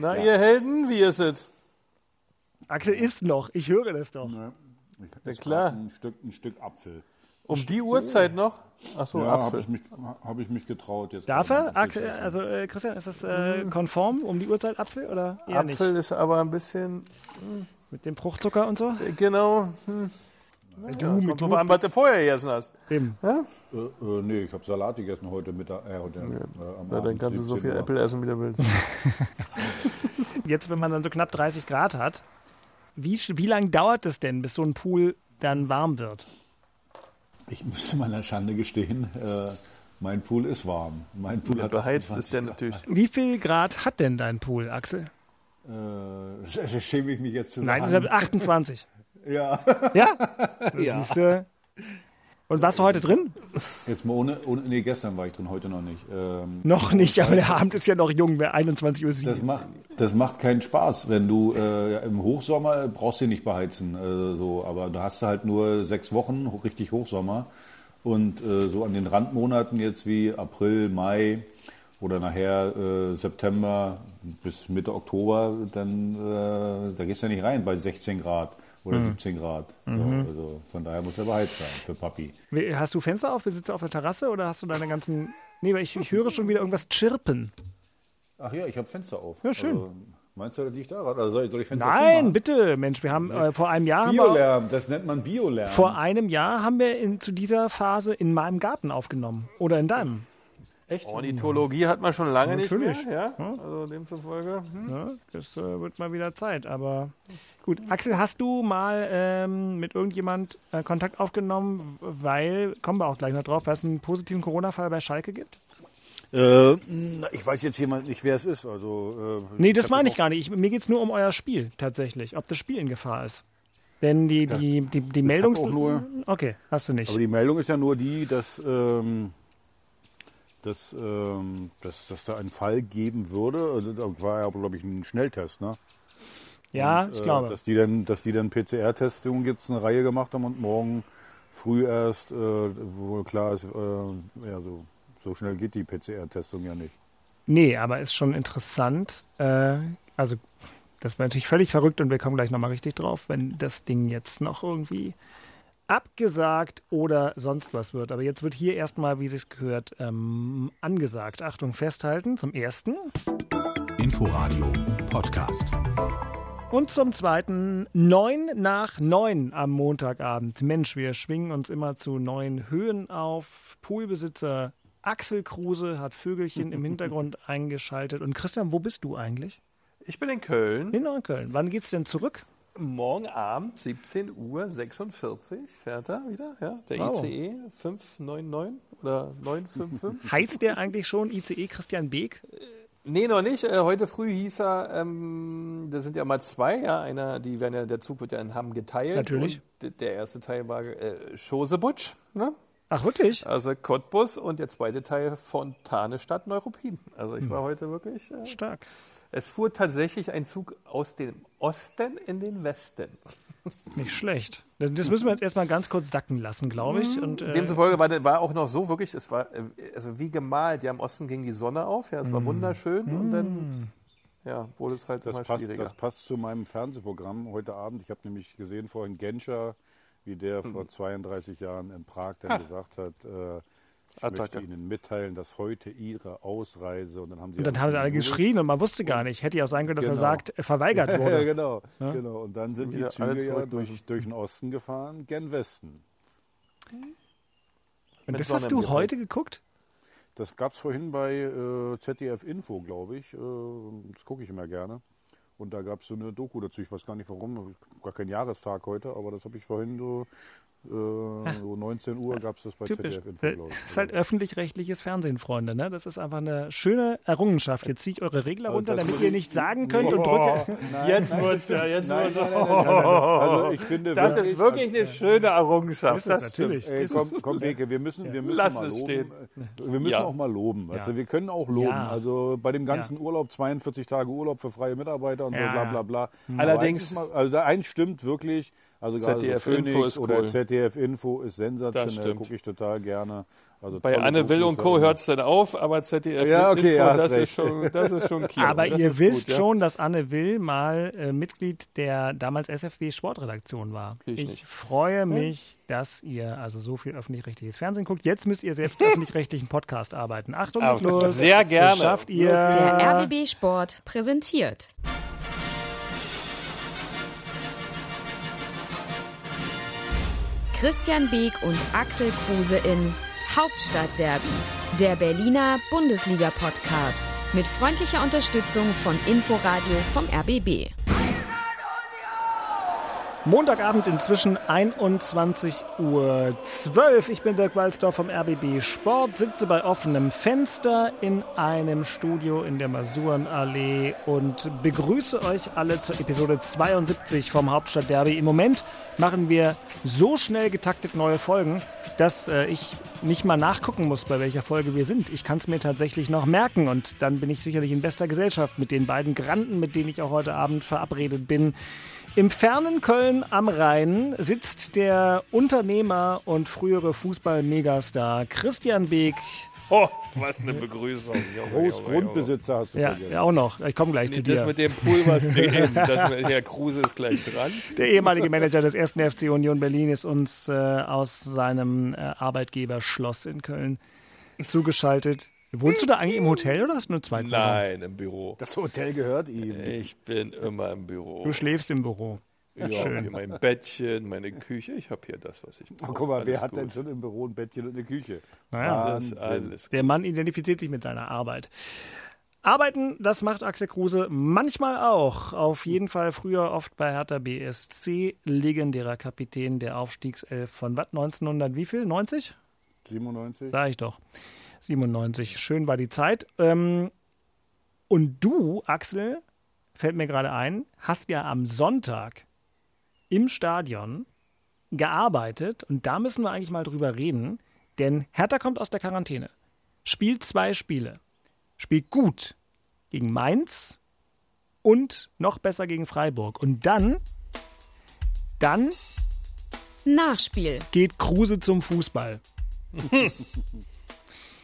Na, ihr Helden, wie ist es? Axel isst noch, ich höre das doch. Ich Ja, klar. Ein Stück, ein Stück Apfel. Um die Uhrzeit noch? Achso, ja, habe Apfel. ich, mich- hab ich mich getraut. Jetzt Darf er? Axel, also äh, Christian, ist das äh, konform um die Uhrzeit Apfel oder eher Apfel nicht? ist aber ein bisschen, Mit dem Fruchtzucker und so? genau. Hm. Du Ja, mit kommt drauf an, was du vorher gegessen hast. Eben. Äh, äh, nee, ich habe Salat gegessen heute Mittag. Äh, heute, äh, am Na, dann kannst du so 17 viel Uhr. Apple essen, wie du willst. Jetzt, wenn man dann so knapp 30 Grad hat, wie, wie lange dauert es denn, bis so ein Pool dann warm wird? Ich müsste meiner Schande gestehen, äh, mein Pool ist warm. Mein Pool Ja, hat beheizt 28 ist der natürlich. Wie viel Grad hat denn dein Pool, Axel? Äh, das schäme ich mich jetzt zu Nein, ich sagen. habe 28. Ja. Ja? Das siehst du. Und warst du heute drin? Jetzt mal ohne, ohne, nee, gestern war ich drin, heute noch nicht. Ähm, Noch nicht, aber der Abend ist ja noch jung, wer 21 Uhr Das sieht. macht, das macht keinen Spaß, wenn du äh, im Hochsommer brauchst du nicht beheizen, äh, so, aber da hast du halt nur sechs Wochen richtig Hochsommer und äh, so an den Randmonaten jetzt wie April, Mai oder nachher äh, September bis Mitte Oktober, dann äh, da gehst du ja nicht rein bei 16 Grad oder 17 Grad. So, also von daher muss er beheizt sein für Papi. Hast du Fenster auf? Sitzt du auf der Terrasse oder hast du deine ganzen. Nee, weil ich, ich höre schon wieder irgendwas chirpen. Ach ja, ich habe Fenster auf. Ja, schön. Also, meinst du, dass ich da Also soll ich, soll ich Fenster Nein, zumachen? bitte, Mensch, wir haben äh, vor einem Jahr Biolärm, das nennt man Biolärm. vor einem Jahr haben wir in, zu dieser Phase in meinem Garten aufgenommen oder in deinem. Echt? Ornithologie hat man schon lange nicht Natürlich. mehr. Ja? Also demzufolge. Hm. Ja, das äh, wird mal wieder Zeit. Aber gut, Axel, hast du mal ähm, mit irgendjemand äh, Kontakt aufgenommen, weil kommen wir auch gleich noch drauf, weil es einen positiven Corona-Fall bei Schalke gibt? Äh, ich weiß jetzt jemand nicht, wer es ist. Also, äh, Nee, das meine ich gar nicht. Ich, mir geht es nur um euer Spiel tatsächlich, ob das Spiel in Gefahr ist. Denn die, die, die, die Meldung. auch nur- Okay, hast du nicht. Aber die Meldung ist ja nur die, dass, ähm, dass, ähm, dass, dass da einen Fall geben würde. Also, Da war ja, glaube ich, ein Schnelltest, ne? ja, Und, ich äh, glaube. Dass die dann, dass die dann PCR-Testungen jetzt eine Reihe gemacht haben und morgen früh erst, äh, wohl klar ist, äh, ja, so, so schnell geht die PCR-Testung ja nicht. Nee, aber ist schon interessant. Äh, also, das wäre natürlich völlig verrückt und wir kommen gleich nochmal richtig drauf, wenn das Ding jetzt noch irgendwie abgesagt oder sonst was wird. Aber jetzt wird hier erstmal, wie es sich gehört, ähm, angesagt. Achtung, festhalten zum ersten. Inforadio Podcast. Und zum zweiten, neun nach neun am Montagabend. Mensch, wir schwingen uns immer zu neuen Höhen auf. Poolbesitzer Axel Kruse hat Vögelchen im Hintergrund eingeschaltet. Und Christian, wo bist du eigentlich? Ich bin in Köln. In Neukölln. Wann geht's denn zurück? Morgen Abend, 17 Uhr 46, fährt er wieder, ja? Der Wow. ICE 599 oder 955. Heißt der eigentlich schon ICE Christian Beek? nee, noch nicht. Äh, heute früh hieß er, ähm, da sind ja mal zwei, ja. Einer, die werden ja, der Zug wird ja in Hamm geteilt. Natürlich. Der erste Teil war äh, Schosebutsch, ne? Ach, wirklich? Also Cottbus und der zweite Teil Fontane Stadt Neuruppin. Also ich war heute wirklich. Äh, Stark. Es fuhr tatsächlich ein Zug aus dem Osten in den Westen. Nicht schlecht. Das das müssen wir jetzt erstmal ganz kurz sacken lassen, glaube ich. Und, äh, Demzufolge war, der- war auch noch so wirklich, es war äh, also wie gemalt. Ja, im Osten ging die Sonne auf, ja, es war wunderschön und dann ja, wurde es halt Das immer passt, schwieriger. das passt zu meinem Fernsehprogramm heute Abend. Ich habe nämlich gesehen vorhin Genscher, wie der Mhm. vor 32 Jahren in Prag dann gesagt hat, äh, ich Attacke. möchte Ihnen mitteilen, dass heute Ihre Ausreise und dann haben sie und dann haben sie alle geschrien und man wusste gar nicht. Hätte ja auch sein können, dass er Genau. sagt, äh, verweigert Ja, wurde. genau, genau. Und dann sind die wieder alle Züge ja durch, müssen. durch den Osten gefahren, gen Westen. Und das hast du heute geguckt? Das gab es vorhin bei äh, ZDF Info, glaube ich. Äh, das gucke ich immer gerne. Und da gab es so eine Doku dazu. Ich weiß gar nicht warum. Gar kein Jahrestag heute, aber das habe ich vorhin so, äh, so 19 Uhr gab es das bei Typisch. ZDF Info, Das ich. ist halt öffentlich-rechtliches Fernsehen, Freunde. Ne? Das ist einfach eine schöne Errungenschaft. Jetzt zieht eure Regler runter, das damit ihr ich- nicht sagen könnt und drücke. jetzt wird's ja, jetzt Nein, nein, nein, nein, nein, nein. Also ich finde Das wirklich, ist wirklich eine schöne Errungenschaft. Es das stimmt. natürlich. Ey, komm, komm Beke, wir müssen, wir müssen Lass mal es loben. stehen. Wir müssen Ja. auch mal loben. Weißt Ja. du, wir können auch loben. Ja. Also bei dem ganzen Urlaub, 42 Tage Urlaub für freie Mitarbeiter und Ja. so bla bla bla. Aber Allerdings- also da eins stimmt wirklich. Also ZDF so Info ist oder cool. ZDF Info ist sensationell, gucke ich total gerne. Also Bei Anne Will und Co. Hört es dann auf, aber ZDF Ja, okay, Info, ja, das, ist schon, das ist schon Kino. Aber das ihr wisst gut, ja. schon, dass Anne Will mal äh, Mitglied der damals SFW Sportredaktion war. Ich Ich freue mich, dass ihr also so viel öffentlich-rechtliches Fernsehen guckt. Jetzt müsst ihr selbst öffentlich-rechtlichen Podcast arbeiten. Achtung, Ah, Schluss. sehr gerne. Das schafft ihr. Der RBB Sport präsentiert. Christian Beek und Axel Kruse in Hauptstadtderby, der Berliner Bundesliga-Podcast. Mit freundlicher Unterstützung von Inforadio vom RBB. Montagabend inzwischen 21.12 Uhr. Ich bin Dirk Walzdorf vom RBB Sport, sitze bei offenem Fenster in einem Studio in der Masurenallee und begrüße euch alle zur Episode 72 vom Hauptstadtderby. Im Moment machen wir so schnell getaktet neue Folgen, dass äh, ich nicht mal nachgucken muss, bei welcher Folge wir sind. Ich kann es mir tatsächlich noch merken und dann bin ich sicherlich in bester Gesellschaft mit den beiden Granden, mit denen ich auch heute Abend verabredet bin. Im fernen Köln am Rhein sitzt der Unternehmer und frühere Fußball-Megastar Christian Beek. Oh, was eine Begrüßung. Großgrundbesitzer hast du Ja, vergessen. ja, auch noch. Ich komme gleich Nee, zu das dir. mit dem Pool, was nee, eben, das mit, Herr Kruse ist gleich dran. Der ehemalige Manager des ersten FC Union Berlin ist uns äh, aus seinem äh, Arbeitgeberschloss in Köln zugeschaltet. Wohnst du da eigentlich im Hotel oder hast du nur zwei? Nein, im Büro. Das Hotel gehört ihm. Ich bin immer im Büro. Du schläfst im Büro. ja, schön. Hier mein Bettchen, meine Küche. Ich habe hier das, was ich brauche. Oh, guck mal, wer Alles hat gut. denn schon im Büro ein Bettchen und eine Küche? Naja, Das ist alles Der Mann identifiziert sich mit seiner Arbeit. Arbeiten, das macht Axel Kruse manchmal auch. Auf jeden Fall früher oft bei Hertha BSC, legendärer Kapitän der Aufstiegself von was, 1900, wie viel? 90? 97? Sag ich doch. 97. Schön war die Zeit. Ähm, und du, Axel, fällt mir gerade ein, hast ja am Sonntag im Stadion gearbeitet und da müssen wir eigentlich mal drüber reden, denn Hertha kommt aus der Quarantäne, spielt zwei Spiele, spielt gut gegen Mainz und noch besser gegen Freiburg und dann, dann Nachspiel. geht Kruse zum Fußball.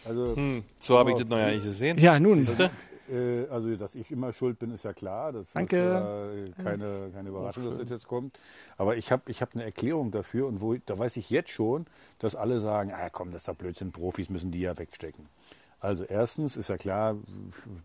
Also, Hm, so habe ich das noch ja nicht gesehen. Ja, nun, Siehste? äh, also, dass ich immer schuld bin, ist ja klar. Das Danke. ist äh, keine, keine Überraschung, dass das jetzt kommt. Aber ich habe ich hab eine Erklärung dafür und wo, da weiß ich jetzt schon, dass alle sagen, ah komm, das ist doch Blödsinn, Profis müssen die ja wegstecken. Also erstens ist ja klar,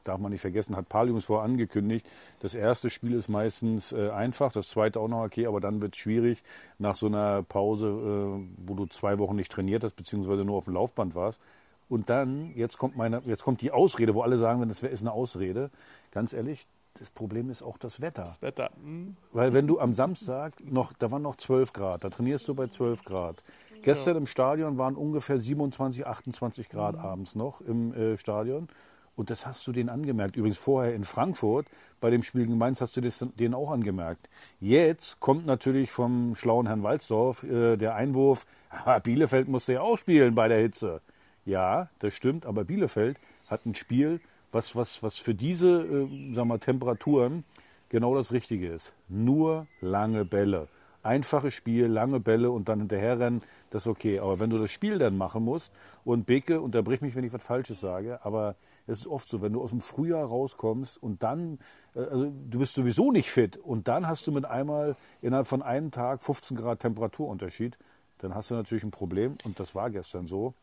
darf man nicht vergessen, hat Paliums vor angekündigt, das erste Spiel ist meistens äh, einfach, das zweite auch noch okay, aber dann wird es schwierig nach so einer Pause, äh, wo du zwei Wochen nicht trainiert hast, beziehungsweise nur auf dem Laufband warst. Und dann, jetzt kommt meine, jetzt kommt die Ausrede, wo alle sagen, das ist eine Ausrede. Ganz ehrlich, das Problem ist auch das Wetter. Wetter. Hm. Weil wenn du am Samstag noch, da waren noch 12 Grad, da trainierst du bei 12 Grad. Gestern im Stadion waren ungefähr 27, 28 Grad abends noch im äh, Stadion. Und das hast du denen angemerkt. Übrigens vorher in Frankfurt, bei dem Spiel gegen Mainz, hast du das denen auch angemerkt. Jetzt kommt natürlich vom schlauen Herrn Walzdorf äh, der Einwurf, Bielefeld musste ja auch spielen bei der Hitze. Ja, das stimmt, aber Bielefeld hat ein Spiel, was, was, was für diese äh, sag mal, Temperaturen genau das Richtige ist. Nur lange Bälle. Einfaches Spiel, lange Bälle und dann hinterherrennen, das ist okay. Aber wenn du das Spiel dann machen musst und Beke, unterbrich mich, wenn ich was Falsches sage, aber es ist oft so, wenn du aus dem Frühjahr rauskommst und dann, äh, also du bist sowieso nicht fit und dann hast du mit einmal innerhalb von einem Tag 15 Grad Temperaturunterschied, dann hast du natürlich ein Problem und das war gestern so.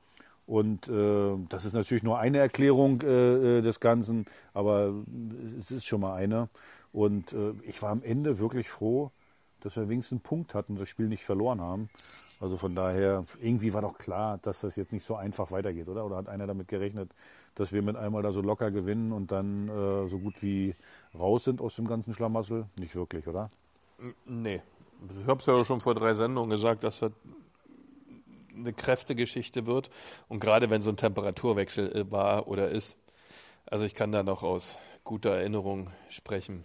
Und äh, das ist natürlich nur eine Erklärung äh, äh, des Ganzen, aber es ist schon mal eine. Und äh, ich war am Ende wirklich froh, dass wir wenigstens einen Punkt hatten das Spiel nicht verloren haben. Also von daher, irgendwie war doch klar, dass das jetzt nicht so einfach weitergeht, oder? Oder hat einer damit gerechnet, dass wir mit einmal da so locker gewinnen und dann äh, so gut wie raus sind aus dem ganzen Schlamassel? Nicht wirklich, oder? Nee. Ich habe es ja schon vor drei Sendungen gesagt, dass das eine Kräftegeschichte wird. Und gerade wenn so ein Temperaturwechsel äh, war oder ist. Also ich kann da noch aus guter Erinnerung sprechen.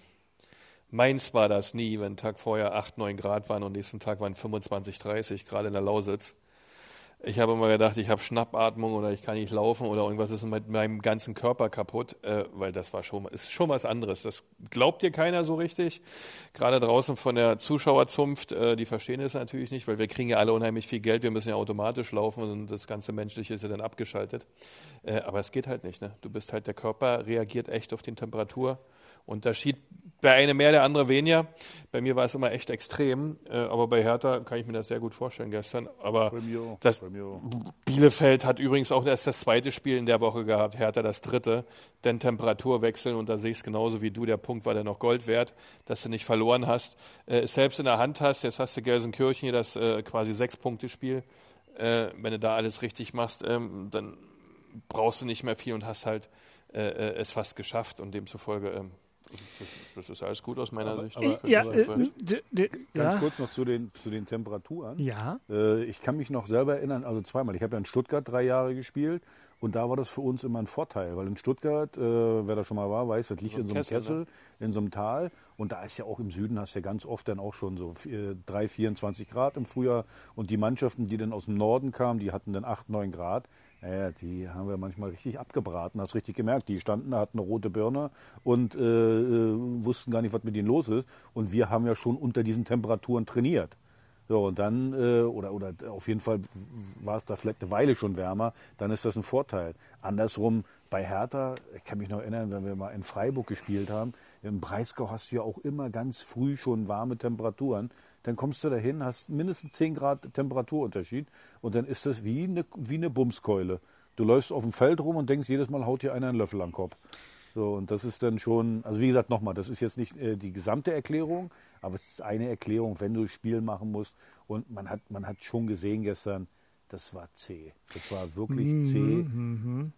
Mainz war das nie, wenn Tag vorher 8, 9 Grad waren und nächsten Tag waren 25, 30, gerade in der Lausitz. Ich habe immer gedacht, ich habe Schnappatmung oder ich kann nicht laufen oder irgendwas ist mit meinem ganzen Körper kaputt, äh, weil das war schon, ist schon was anderes. Das glaubt dir keiner so richtig. Gerade draußen von der Zuschauerzunft, äh, die verstehen es natürlich nicht, weil wir kriegen ja alle unheimlich viel Geld, wir müssen ja automatisch laufen und das ganze Menschliche ist ja dann abgeschaltet. Äh, aber es geht halt nicht. Ne? Du bist halt, der Körper reagiert echt auf die Temperatur. Unterschied bei einem mehr, der andere weniger. Bei mir war es immer echt extrem, äh, aber bei Hertha kann ich mir das sehr gut vorstellen gestern. Aber das Bielefeld hat übrigens auch erst das zweite Spiel in der Woche gehabt, Hertha das dritte, denn Temperaturwechseln und da sehe ich es genauso wie du, der Punkt war dann noch Gold wert, dass du nicht verloren hast, äh, selbst in der Hand hast. Jetzt hast du Gelsenkirchen hier das äh, quasi Sechs-Punkte-Spiel. Wenn du da alles richtig machst, ähm, dann brauchst du nicht mehr viel und hast halt es fast geschafft und demzufolge ähm, das, das, ist alles gut aus meiner aber, Sicht. Aber, ja, äh, ganz kurz noch zu den, zu den Temperaturen. Ja. Äh, ich kann mich noch selber erinnern, also zweimal. Ich habe ja in Stuttgart drei Jahre gespielt und da war das für uns immer ein Vorteil, weil in Stuttgart, äh, wer da schon mal war, weiß, das liegt so in so einem Kessel, Kessel ne? in so einem Tal und da ist ja auch im Süden hast du ja ganz oft dann auch schon so 3, 24 Grad im Frühjahr und die Mannschaften, die dann aus dem Norden kamen, die hatten dann 8, 9 Grad. Ja, die haben wir manchmal richtig abgebraten, hast richtig gemerkt. Die standen da, hatten eine rote Birne und äh, äh, wussten gar nicht, was mit ihnen los ist. Und wir haben ja schon unter diesen Temperaturen trainiert. So, und dann, äh, oder, oder auf jeden Fall war es da vielleicht eine Weile schon wärmer, dann ist das ein Vorteil. Andersrum, bei Hertha, ich kann mich noch erinnern, wenn wir mal in Freiburg gespielt haben, im Breisgau hast du ja auch immer ganz früh schon warme Temperaturen dann kommst du dahin, hast mindestens 10 Grad Temperaturunterschied und dann ist das wie eine, wie eine Bumskeule. Du läufst auf dem Feld rum und denkst, jedes Mal haut dir einer einen Löffel am Kopf. So, und das ist dann schon, also wie gesagt, nochmal, das ist jetzt nicht äh, die gesamte Erklärung, aber es ist eine Erklärung, wenn du Spiel machen musst. Und man hat, man hat schon gesehen gestern, das war zäh. Das war wirklich mhm, zäh. Mhm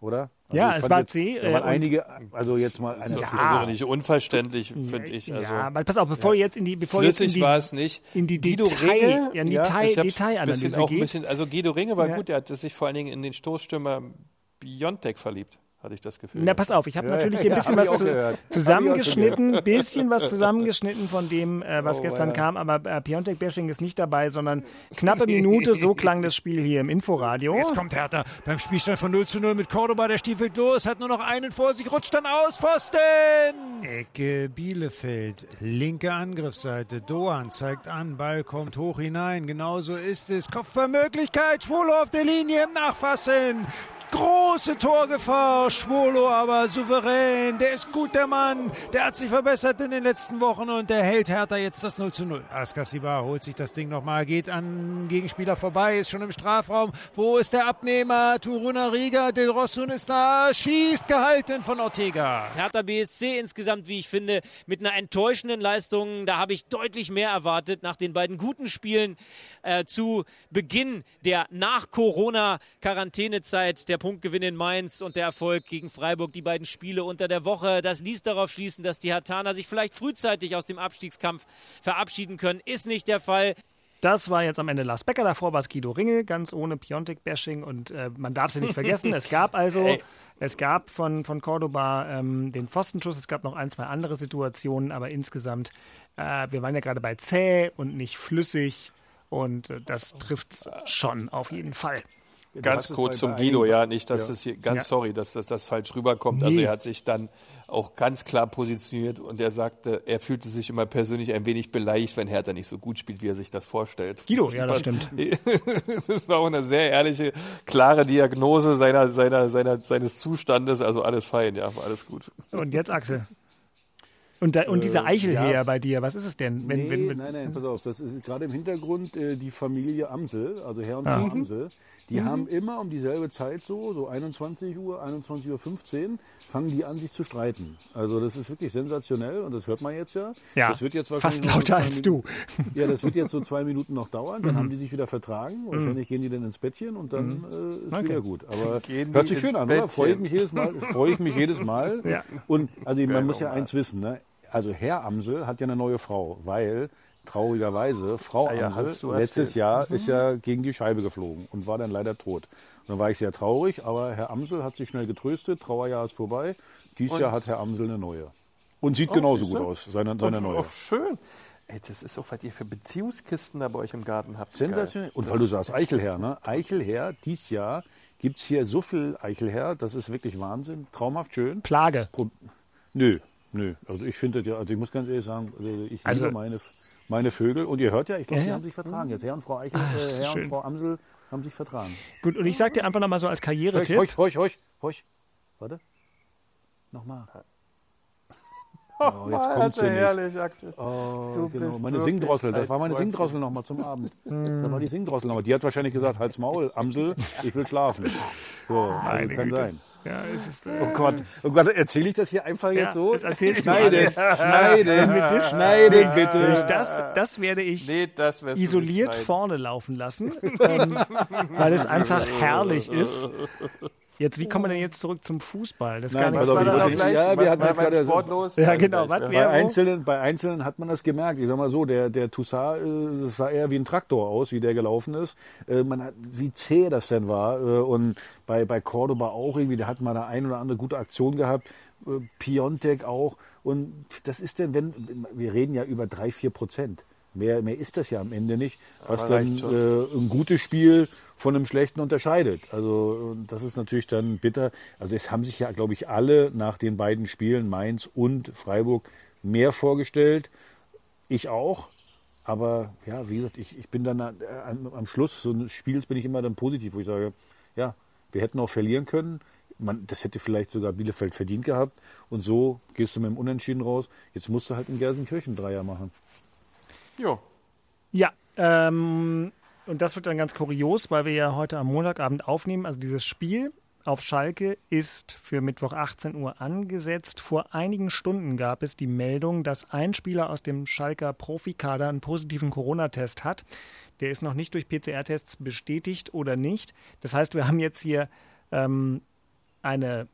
oder? Also ja, es war jetzt, C. Da waren äh, einige, also jetzt mal einer ja. so nicht unverständlich, finde ich. Also, ja, aber pass auf, bevor ja. jetzt in die, bevor Flüssig jetzt in die, war es nicht. In die Guido Detail, Ringe, ja, in Detail, Detailanalyse auch geht. Bisschen, also Guido Ringe war gut, der hat sich vor allen Dingen in den Stoßstürmer Biontech verliebt hatte ich das Gefühl. Na, pass auf, ich habe ja, natürlich hier ein bisschen was zu, zusammengeschnitten, ein bisschen was zusammengeschnitten von dem, äh, was oh, gestern ja. kam, aber äh, Piontek Bashing ist nicht dabei, sondern knappe Minute, so klang das Spiel hier im Inforadio. Jetzt kommt Hertha beim Spielstand von 0 zu 0 mit Cordoba, der stiefelt los, hat nur noch einen vor sich, rutscht dann aus, Pfosten! Ecke Bielefeld, linke Angriffsseite, Doan zeigt an, Ball kommt hoch hinein, genauso ist es, Kopfballmöglichkeit, Schwolo auf der Linie im Nachfassen, Große Torgefahr, Schwolo aber souverän. Der ist gut, der Mann. Der hat sich verbessert in den letzten Wochen und der hält Hertha jetzt das 0 zu 0. Askasiba holt sich das Ding nochmal, geht an Gegenspieler vorbei, ist schon im Strafraum. Wo ist der Abnehmer? Turuna Riga, Del Rossun ist da, schießt gehalten von Ortega. Hertha BSC insgesamt, wie ich finde, mit einer enttäuschenden Leistung. Da habe ich deutlich mehr erwartet nach den beiden guten Spielen äh, zu Beginn der Nach-Corona-Quarantänezeit. Der Punktgewinn in Mainz und der Erfolg gegen Freiburg, die beiden Spiele unter der Woche, das ließ darauf schließen, dass die Hertaner sich vielleicht frühzeitig aus dem Abstiegskampf verabschieden können. Ist nicht der Fall. Das war jetzt am Ende Lars Becker, davor war es Guido Ringel, ganz ohne Piontek-Bashing und äh, man darf sie nicht vergessen. es gab also, es gab von, von Cordoba ähm, den Pfostenschuss, es gab noch ein, zwei andere Situationen, aber insgesamt, äh, wir waren ja gerade bei zäh und nicht flüssig und äh, das trifft schon auf jeden Fall. Ganz kurz zum Guido, ja, nicht, dass ja. das hier, ganz ja. sorry, dass das, das falsch rüberkommt. Also nee. Also er hat sich dann auch ganz klar positioniert und er sagte, er fühlte sich immer persönlich ein wenig beleidigt, wenn Hertha nicht so gut spielt, wie er sich das vorstellt. Guido, ja, das stimmt. das war auch eine sehr ehrliche, klare Diagnose seiner, seiner, seiner, seines Zustandes. Also alles fein, ja, alles gut. Und jetzt Axel. Und, da, und diese äh, Eichelheer ja. bei dir, was ist es denn? Wenn, nee, wenn, wenn, nein, nein, pass auf, das ist gerade im Hintergrund äh, die Familie Amsel, also Herr und Frau ah. Amsel. Die mhm. haben immer um dieselbe Zeit so, so 21 Uhr, 21.15 Uhr, fangen die an, sich zu streiten. Also das ist wirklich sensationell und das hört man jetzt ja. Ja, das wird jetzt fast lauter als du. Ja, das wird jetzt so zwei Minuten noch dauern, dann mhm. haben die sich wieder vertragen. Mhm. Wahrscheinlich gehen die dann ins Bettchen und dann mhm. äh, ist okay. wieder gut. Aber hört sich schön an, oder? Freue ich mich jedes Mal. Freue ich mich jedes Mal. ja. Und also man muss ja eins wissen, ne? Also Herr Amsel hat ja eine neue Frau, weil traurigerweise Frau ja, Amsel letztes Jahr mhm. ist ja gegen die Scheibe geflogen und war dann leider tot. Und dann war ich sehr traurig, aber Herr Amsel hat sich schnell getröstet, Trauerjahr ist vorbei. Dieses und Jahr hat Herr Amsel eine neue. Und sieht oh, genauso gut aus, seine, seine neue. Auch schön. Ey, das ist auch, was ihr für Beziehungskisten da bei euch im Garten habt. Sensationell. Und weil du sagst Eichelherr, ne? Eichelherr, dies Jahr gibt es hier so viel Eichelherr, das ist wirklich Wahnsinn. Traumhaft schön. Plage. Pro nö, nö. Also ich finde das ja, also ich muss ganz ehrlich sagen, also ich Also- liebe meine, meine Vögel. Und ihr hört ja, ich glaube, Ja, die haben sich vertragen. Jetzt Herr und Frau Eichel, Ach, äh, Herr schön. und Frau Amsel haben sich vertragen. Gut, und ich sag dir einfach nochmal so als Karrieretipp. heuch, heuch, heuch, heuch. Warte. Nochmal. Oh, jetzt kommt sie nicht. herrlich, Axel. Oh, Du genau. bist Meine Singdrossel, das war meine. Singdrossel nochmal zum Abend. Das war die Singdrossel nochmal. Die hat wahrscheinlich gesagt, halt's Maul, Amsel, ich will schlafen. So, also Meine kann Güte. sein. Ja, es ist. Oh Gott, oh Gott, erzähle ich das hier einfach Ja, jetzt so? das erzählst du Schneiden, alles. schneiden, das- schneiden bitte. Durch das, das werde ich Nee, das isoliert vorne laufen lassen, ähm, weil es einfach herrlich ist. Jetzt, wie kommen wir denn jetzt zurück zum Fußball? Das ist gar Nein, nicht pass so auf, ich dann wollte auch nicht- gleich, ja, wir hatten jetzt gerade- Sport los? Ja, Also genau, gleich, was ja. Bei? Einzelnen, bei Einzelnen hat man das gemerkt. Ich sag mal so, der, der Toussaint, äh, das sah eher wie ein Traktor aus, wie der gelaufen ist. Äh, man hat, wie zäh das denn war. Äh, und bei, bei Cordoba auch irgendwie, der hat mal eine ein oder andere gute Aktion gehabt. Piontek auch. Und das ist denn, wenn, wir reden ja über drei, vier Prozent. Mehr, mehr ist das ja am Ende nicht, was Aber dann äh, ein gutes Spiel von einem schlechten unterscheidet. Also das ist natürlich dann bitter. Also es haben sich ja, glaube ich, alle nach den beiden Spielen, Mainz und Freiburg, mehr vorgestellt. Ich auch. Aber ja, wie gesagt, ich, ich bin dann äh, am, am Schluss so eines Spiels bin ich immer dann positiv, wo ich sage, ja, wir hätten auch verlieren können. Man, das hätte vielleicht sogar Bielefeld verdient gehabt. Und so gehst du mit dem Unentschieden raus. Jetzt musst du halt in Gelsenkirchen Dreier machen. Jo. Ja, ähm, und das wird dann ganz kurios, weil wir ja heute am Montagabend aufnehmen. Also dieses Spiel auf Schalke ist für Mittwoch 18 Uhr angesetzt. Vor einigen Stunden gab es die Meldung, dass ein Spieler aus dem Schalker Profikader einen positiven Corona-Test hat. Der ist noch nicht durch PCR-Tests bestätigt oder nicht. Das heißt, wir haben jetzt hier ähm, eine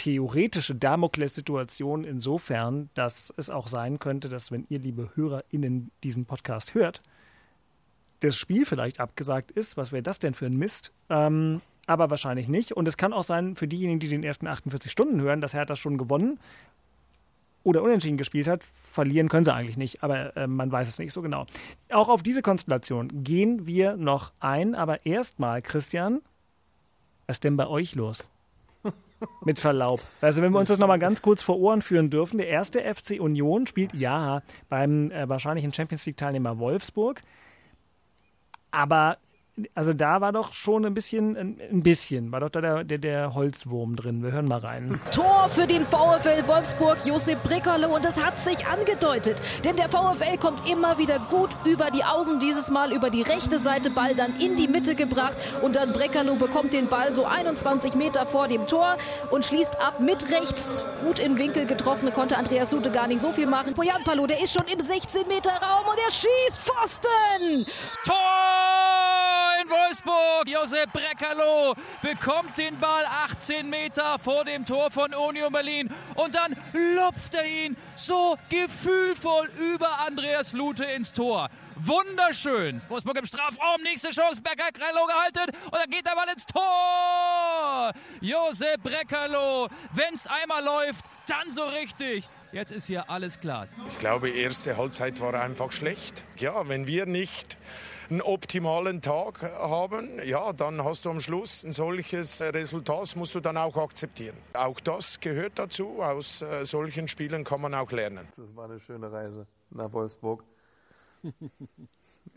theoretische Damoklес-Situation insofern, dass es auch sein könnte, dass wenn ihr, liebe HörerInnen, diesen Podcast hört, das Spiel vielleicht abgesagt ist. Was wäre das denn für ein Mist? Ähm, aber wahrscheinlich nicht. Und es kann auch sein, für diejenigen, die den ersten 48 Stunden hören, dass Hertha schon gewonnen oder unentschieden gespielt hat. Verlieren können sie eigentlich nicht, aber äh, man weiß es nicht so genau. Auch auf diese Konstellation gehen wir noch ein. Aber erstmal, Christian, was ist denn bei euch los? Mit Verlaub. Also wenn wir uns das nochmal ganz kurz vor Ohren führen dürfen. Der erste FC Union spielt ja beim äh, wahrscheinlichen Champions League-Teilnehmer Wolfsburg. Aber also da war doch schon ein bisschen, ein, bisschen, war doch da der, der, der Holzwurm drin. Wir hören mal rein. Tor für den VfL Wolfsburg, Josep Brickerle und es hat sich angedeutet, denn der VfL kommt immer wieder gut über die Außen, dieses Mal über die rechte Seite, Ball dann in die Mitte gebracht und dann Breckerlo bekommt den Ball so 21 Meter vor dem Tor und schließt ab mit rechts, gut in Winkel getroffen, da konnte Andreas Lute gar nicht so viel machen. Poyan Palo, der ist schon im 16 Meter Raum und er schießt Pfosten! Tor in Wolfsburg. Josep Breckerlo bekommt den Ball 18 Meter vor dem Tor von Union Berlin und dann lupft er ihn so gefühlvoll über Andreas Lute ins Tor. Wunderschön. Wolfsburg im Strafraum, nächste Chance, Breckerlo gehalten und dann geht der Ball ins Tor. Josep Breckerlo, wenn's einmal läuft, dann so richtig. Jetzt ist hier alles klar. Ich glaube, erste Halbzeit war einfach schlecht. Ja, wenn wir nicht einen optimalen Tag haben, ja, dann hast du am Schluss ein solches Resultat, das musst du dann auch akzeptieren. Auch das gehört dazu. Aus äh, solchen Spielen kann man auch lernen. Das war eine schöne Reise nach Wolfsburg.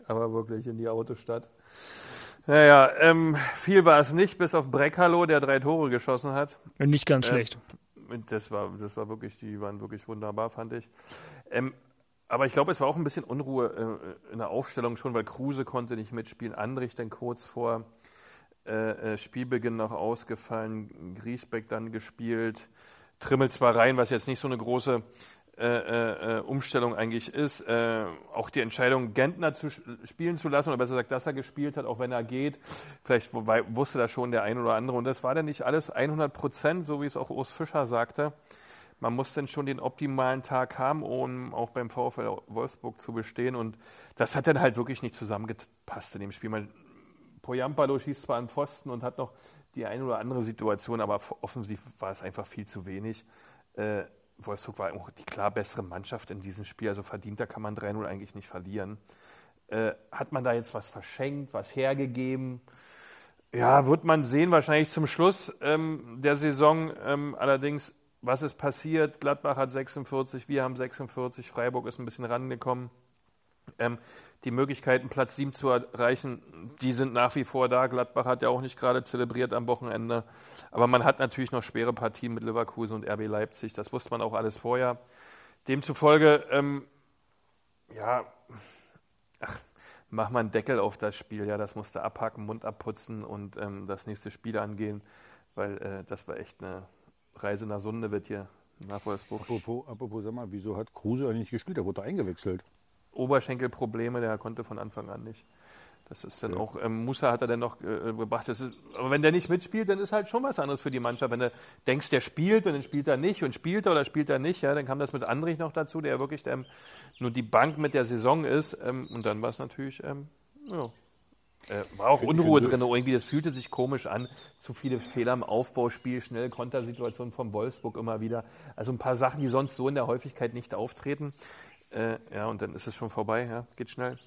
Aber wirklich in die Autostadt. Naja, ähm, viel war es nicht, bis auf Breckerlo, der drei Tore geschossen hat. Nicht ganz Äh, schlecht. Das war, das war wirklich, die waren wirklich wunderbar, fand ich. Ähm, aber ich glaube, es war auch ein bisschen Unruhe äh, in der Aufstellung schon, weil Kruse konnte nicht mitspielen, Andrich dann kurz vor äh, äh, Spielbeginn noch ausgefallen, Griesbeck dann gespielt, Trimmel zwar rein, was jetzt nicht so eine große äh, äh, Umstellung eigentlich ist. Äh, auch die Entscheidung, Gentner zu spielen zu lassen, oder besser gesagt, dass er gespielt hat, auch wenn er geht. Vielleicht wusste das schon der ein oder andere. Und das war dann nicht alles 100 Prozent, so wie es auch Urs Fischer sagte. Man muss dann schon den optimalen Tag haben, um auch beim VfL Wolfsburg zu bestehen. Und das hat dann halt wirklich nicht zusammengepasst in dem Spiel. Man, Poyampalo schießt zwar an Pfosten und hat noch die eine oder andere Situation, aber offensiv war es einfach viel zu wenig. Äh, Wolfsburg war auch die klar bessere Mannschaft in diesem Spiel. Also verdienter kann man 3-0 eigentlich nicht verlieren. Äh, hat man da jetzt was verschenkt, was hergegeben? Ja, wird man sehen, wahrscheinlich zum Schluss ähm, der Saison. Ähm, allerdings, was ist passiert? Gladbach hat 46, wir haben 46, Freiburg ist ein bisschen rangekommen. Ähm, die Möglichkeiten, Platz 7 zu erreichen, die sind nach wie vor da. Gladbach hat ja auch nicht gerade zelebriert am Wochenende. Aber man hat natürlich noch schwere Partien mit Leverkusen und RB Leipzig. Das wusste man auch alles vorher. Demzufolge, ähm, ja, ach, mach mal einen Deckel auf das Spiel. Ja, das musste abhaken, Mund abputzen und ähm, das nächste Spiel angehen, weil äh, das war echt eine Reise nach Sunde wird hier nach Wolfsburg. Apropos, apropos, sag mal, wieso hat Kruse eigentlich nicht gespielt? Der wurde eingewechselt. Oberschenkelprobleme, der konnte von Anfang an nicht. Das ist dann auch, ähm, Musa hat er dann noch äh, gebracht. Das ist, aber wenn der nicht mitspielt, dann ist halt schon was anderes für die Mannschaft. Wenn du denkst, der spielt und dann spielt er nicht und spielt er oder spielt er nicht, ja, dann kam das mit Andrich noch dazu, der ja wirklich ähm, nur die Bank mit der Saison ist. Ähm, und dann war es natürlich, ähm, ja, äh, war auch Unruhe drin irgendwie. Das fühlte sich komisch an. Zu viele Fehler im Aufbauspiel, schnell Kontersituationen von Wolfsburg immer wieder. Also ein paar Sachen, die sonst so in der Häufigkeit nicht auftreten. Äh, ja, und dann ist es schon vorbei. Ja, geht schnell.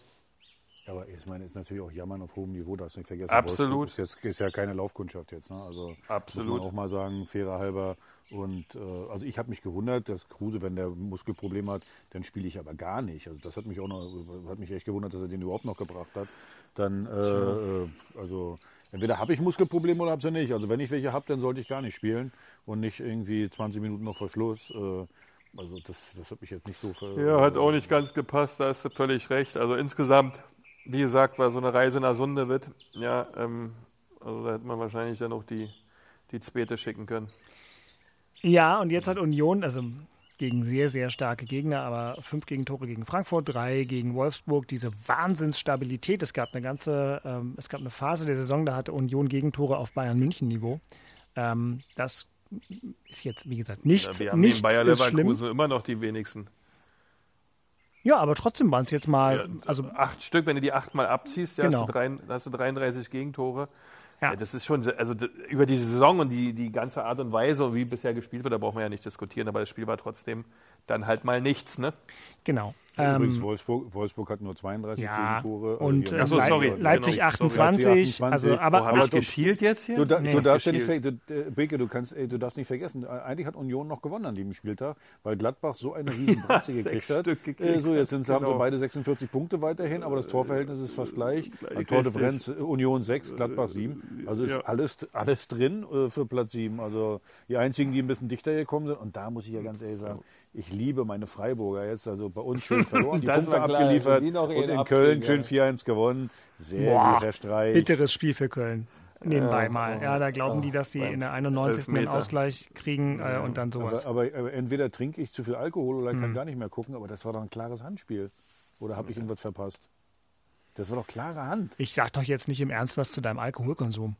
Aber ich meine, ist natürlich auch Jammern auf hohem Niveau, darfst du nicht vergessen. Absolut. Ist, jetzt, ist ja keine Laufkundschaft jetzt. Ne? Also Absolut. muss man auch mal sagen, fairer halber. Und äh, also ich habe mich gewundert, dass Kruse, wenn der Muskelprobleme hat, dann spiele ich aber gar nicht. Also das hat mich auch noch, hat mich echt gewundert, dass er den überhaupt noch gebracht hat. Dann, äh, äh, also entweder habe ich Muskelprobleme oder habe sie nicht. Also wenn ich welche habe, dann sollte ich gar nicht spielen und nicht irgendwie 20 Minuten noch vor Schluss. Äh, also das, das hat mich jetzt nicht so ver Ja, hat auch nicht ganz gepasst, da hast du völlig recht. Also insgesamt, wie gesagt, war so eine Reise nach Sunde wird, ja, ähm, also da hätte man wahrscheinlich dann auch die, die Zweite schicken können. Ja, und jetzt hat Union, also gegen sehr, sehr starke Gegner, aber fünf Gegentore gegen Frankfurt, drei gegen Wolfsburg, diese Wahnsinnsstabilität. Es gab eine ganze, ähm, es gab eine Phase der Saison, da hatte Union Gegentore auf Bayern München Niveau. Ähm, das ist jetzt, wie gesagt, nichts. Ja, wir haben nichts neben Bayer Leverkusen immer noch die wenigsten. Ja, aber trotzdem waren es jetzt mal, Ja, also acht Stück, wenn du die acht mal abziehst, ja, Genau. hast, du drei, hast du 33 Gegentore. Ja. Ja. das ist schon, also über die Saison und die, die ganze Art und Weise, wie bisher gespielt wird, da brauchen wir ja nicht diskutieren, aber das Spiel war trotzdem dann halt mal nichts, ne? genau. Übrigens, Ähm, Wolfsburg, Wolfsburg hat nur 32 ja, Gegentore. Also und die äh, haben- Ach so, Leip- sorry, Leipzig genau, 28, sorry. also Leipzig aber, Wo habe aber ich geschielt jetzt hier? Du, da, Nee. du, darfst ja nicht, du, äh, Beke, du, kannst, ey, du darfst nicht vergessen, äh, eigentlich hat Union noch gewonnen an diesem Spieltag, weil Gladbach so eine riesen Bratze sechs gekriegt hat. Gekriegt äh, so, jetzt sind, haben sie genau. beide 46 Punkte weiterhin, aber das Torverhältnis ist fast gleich. Gleich An Tordifferenz äh, Union 6, Gladbach 7. Also ist ja. alles, alles drin äh, für Platz 7. Also die einzigen, die ein bisschen dichter gekommen sind. Und da muss ich ja ganz ehrlich sagen, ich liebe meine Freiburger jetzt. Also bei uns schön verloren, die Das Punkte abgeliefert also die noch und in Köln schön ja. 4-1 gewonnen. Sehr Boah, guter Streich. bitteres Spiel für Köln. Nebenbei Ja, mal. Ja, da glauben oh, die, dass die in der 91. den Elfmeter. Ausgleich kriegen äh, und dann sowas. Aber, aber, aber entweder trinke ich zu viel Alkohol oder Hm. kann gar nicht mehr gucken, aber das war doch ein klares Handspiel. Oder habe ich irgendwas verpasst? Das war doch klare Hand. Ich sag doch jetzt nicht im Ernst was zu deinem Alkoholkonsum.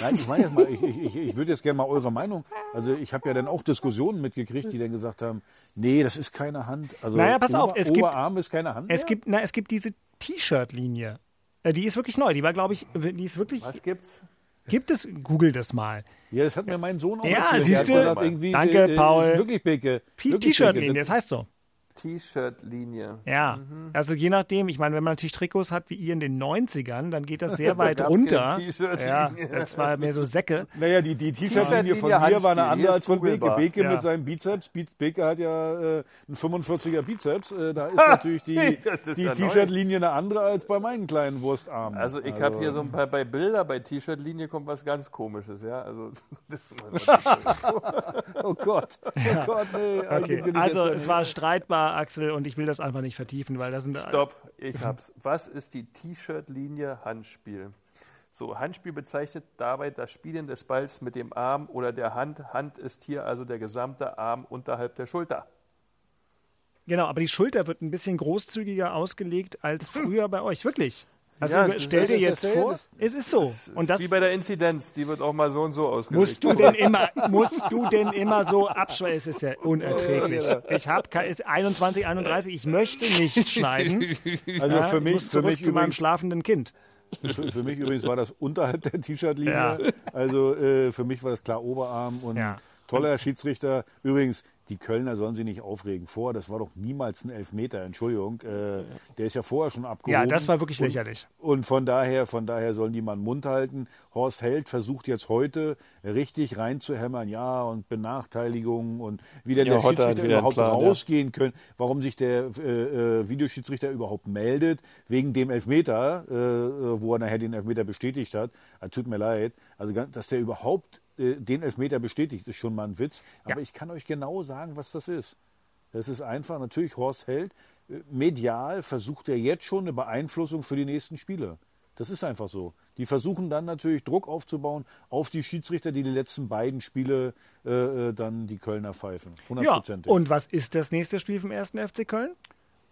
Nein, ich meine jetzt mal, ich, ich, ich, würde jetzt gerne mal eure Meinung. Also ich habe ja dann auch Diskussionen mitgekriegt, die dann gesagt haben, nee, das ist keine Hand. Also Naja, pass auf, Ober- es gibt- Oberarm ist keine Hand. Es mehr? gibt, na, es gibt diese T-Shirt-Linie. Äh, Die ist wirklich neu. Die war, glaube ich, die ist wirklich. Was gibt's? Gibt es? Google das mal. Ja, das hat mir mein Sohn auch Ja, erzählt. siehst Der hat du? Danke, äh, Paul. Wirklich, wirklich, T-Shirt-Linie, das heißt so. T-Shirt-Linie. Ja. Also je nachdem, ich meine, wenn man natürlich Trikots hat wie ihr in den 90ern, dann geht das sehr weit runter. Ja, das war mehr so Säcke. Naja, die, die T-Shirt-Linie von mir war eine andere als von Beke. Beke Ja. mit seinem Bizeps. Be- Beke hat ja äh, einen 45er Bizeps. Äh, da ist natürlich die, Ja, die ja. T-Shirt-Linie eine andere als bei meinen kleinen Wurstarmen. Also ich habe hier so ein paar, bei Bilder, bei T-Shirt-Linie kommt was ganz komisches, ja. Also das Oh Gott. Oh Gott, nee. Okay, also es war streitbar, Axel, und ich will das einfach nicht vertiefen, weil das sind. Stopp, ich hab's. Was ist die T-Shirt-Linie Handspiel? So, Handspiel bezeichnet dabei das Spielen des Balls mit dem Arm oder der Hand. Hand ist hier also der gesamte Arm unterhalb der Schulter. Genau, aber die Schulter wird ein bisschen großzügiger ausgelegt als früher bei euch. Wirklich. Also Ja, stell ist- dir jetzt ist- vor, es ist so. Und das Wie bei der Inzidenz, die wird auch mal so und so ausgelegt. musst du denn immer, musst du denn immer so abschweifen? Es ist ja unerträglich. Ich habe ist 21, 31, ich möchte nicht schneiden. Also Ja, für ich mich, muss für zurück mich zu meinem schlafenden Kind. für, für mich übrigens war das unterhalb der T-Shirt-Linie. Ja. Also äh, für mich war das klar Oberarm und Ja. toller Schiedsrichter. Übrigens, die Kölner sollen sich nicht aufregen. Vorher, das war doch niemals ein Elfmeter, Entschuldigung. Äh, der ist ja vorher schon abgehoben. Ja, das war wirklich und, lächerlich. Und von daher, von daher sollen die mal den Mund halten. Horst Held versucht jetzt heute richtig reinzuhämmern, ja, und Benachteiligungen und wie denn Ja, der hat Schiedsrichter wieder einen überhaupt Plan, ja. rausgehen können, warum sich der äh, äh, Videoschiedsrichter überhaupt meldet, wegen dem Elfmeter, äh, wo er nachher den Elfmeter bestätigt hat. Ah, tut mir leid. Also, dass der überhaupt äh, den Elfmeter bestätigt, ist schon mal ein Witz. Aber ich kann euch genau sagen, was das ist. Das ist einfach natürlich Horst Held. Äh, Medial versucht er jetzt schon eine Beeinflussung für die nächsten Spiele. Das ist einfach so. Die versuchen dann natürlich Druck aufzubauen auf die Schiedsrichter, die die letzten beiden Spiele äh, äh, dann die Kölner pfeifen. Ja, Hundertprozentig. und was ist das nächste Spiel vom ersten FC Köln?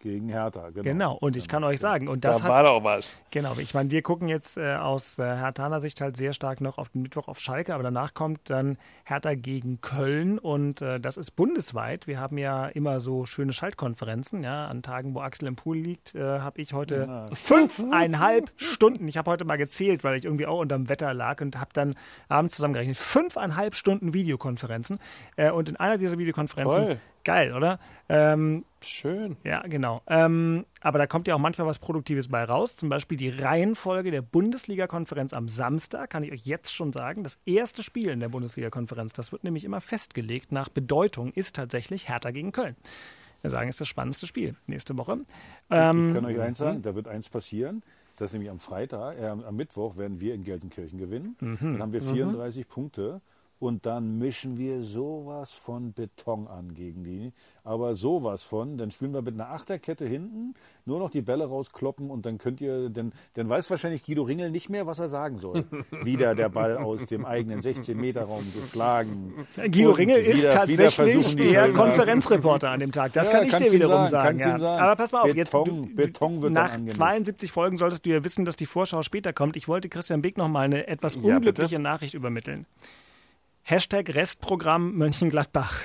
Gegen Hertha, genau. Genau, und ich kann euch sagen, und das da hat war doch was. Genau, ich meine, wir gucken jetzt äh, aus äh, Herthaner Sicht halt sehr stark noch auf den Mittwoch auf Schalke, aber danach kommt dann Hertha gegen Köln und äh, das ist bundesweit. Wir haben ja immer so schöne Schaltkonferenzen, ja, an Tagen, wo Axel im Pool liegt, äh, habe ich heute fünfeinhalb Stunden, ich habe heute mal gezählt, weil ich irgendwie auch unterm Wetter lag und habe dann abends zusammengerechnet, fünfeinhalb Stunden Videokonferenzen äh, und in einer dieser Videokonferenzen, Toll. Geil, oder? Ähm, Schön. ja, genau. Ähm, aber da kommt ja auch manchmal was Produktives bei raus. Zum Beispiel die Reihenfolge der Bundesliga-Konferenz am Samstag, kann ich euch jetzt schon sagen. Das erste Spiel in der Bundesliga-Konferenz, das wird nämlich immer festgelegt nach Bedeutung, ist tatsächlich Hertha gegen Köln. Wir sagen, es ist das spannendste Spiel nächste Woche. ich Ähm, kann euch eins sagen, da wird eins passieren. Das ist nämlich am Freitag, äh, am Mittwoch werden wir in Gelsenkirchen gewinnen. Mhm. Dann haben wir 34 Punkte und dann mischen wir sowas von Beton an gegen die. Aber sowas von, dann spielen wir mit einer Achterkette hinten, nur noch die Bälle rauskloppen und dann könnt ihr, dann, dann weiß wahrscheinlich Guido Ringel nicht mehr, was er sagen soll. Wieder der Ball aus dem eigenen 16-Meter-Raum geschlagen. Guido Und Ringel ist wieder- wieder tatsächlich der Konferenzreporter an dem Tag. Das Ja, kann ich dir wiederum sagen, sagen. ja. sagen. Aber pass mal auf, jetzt Beton- du, Beton wird nach angemischt. 72 Folgen solltest du ja wissen, dass die Vorschau später kommt. Ich wollte Christian Beck noch mal eine etwas Ja, unglückliche bitte. Nachricht übermitteln. Hashtag Restprogramm Mönchengladbach.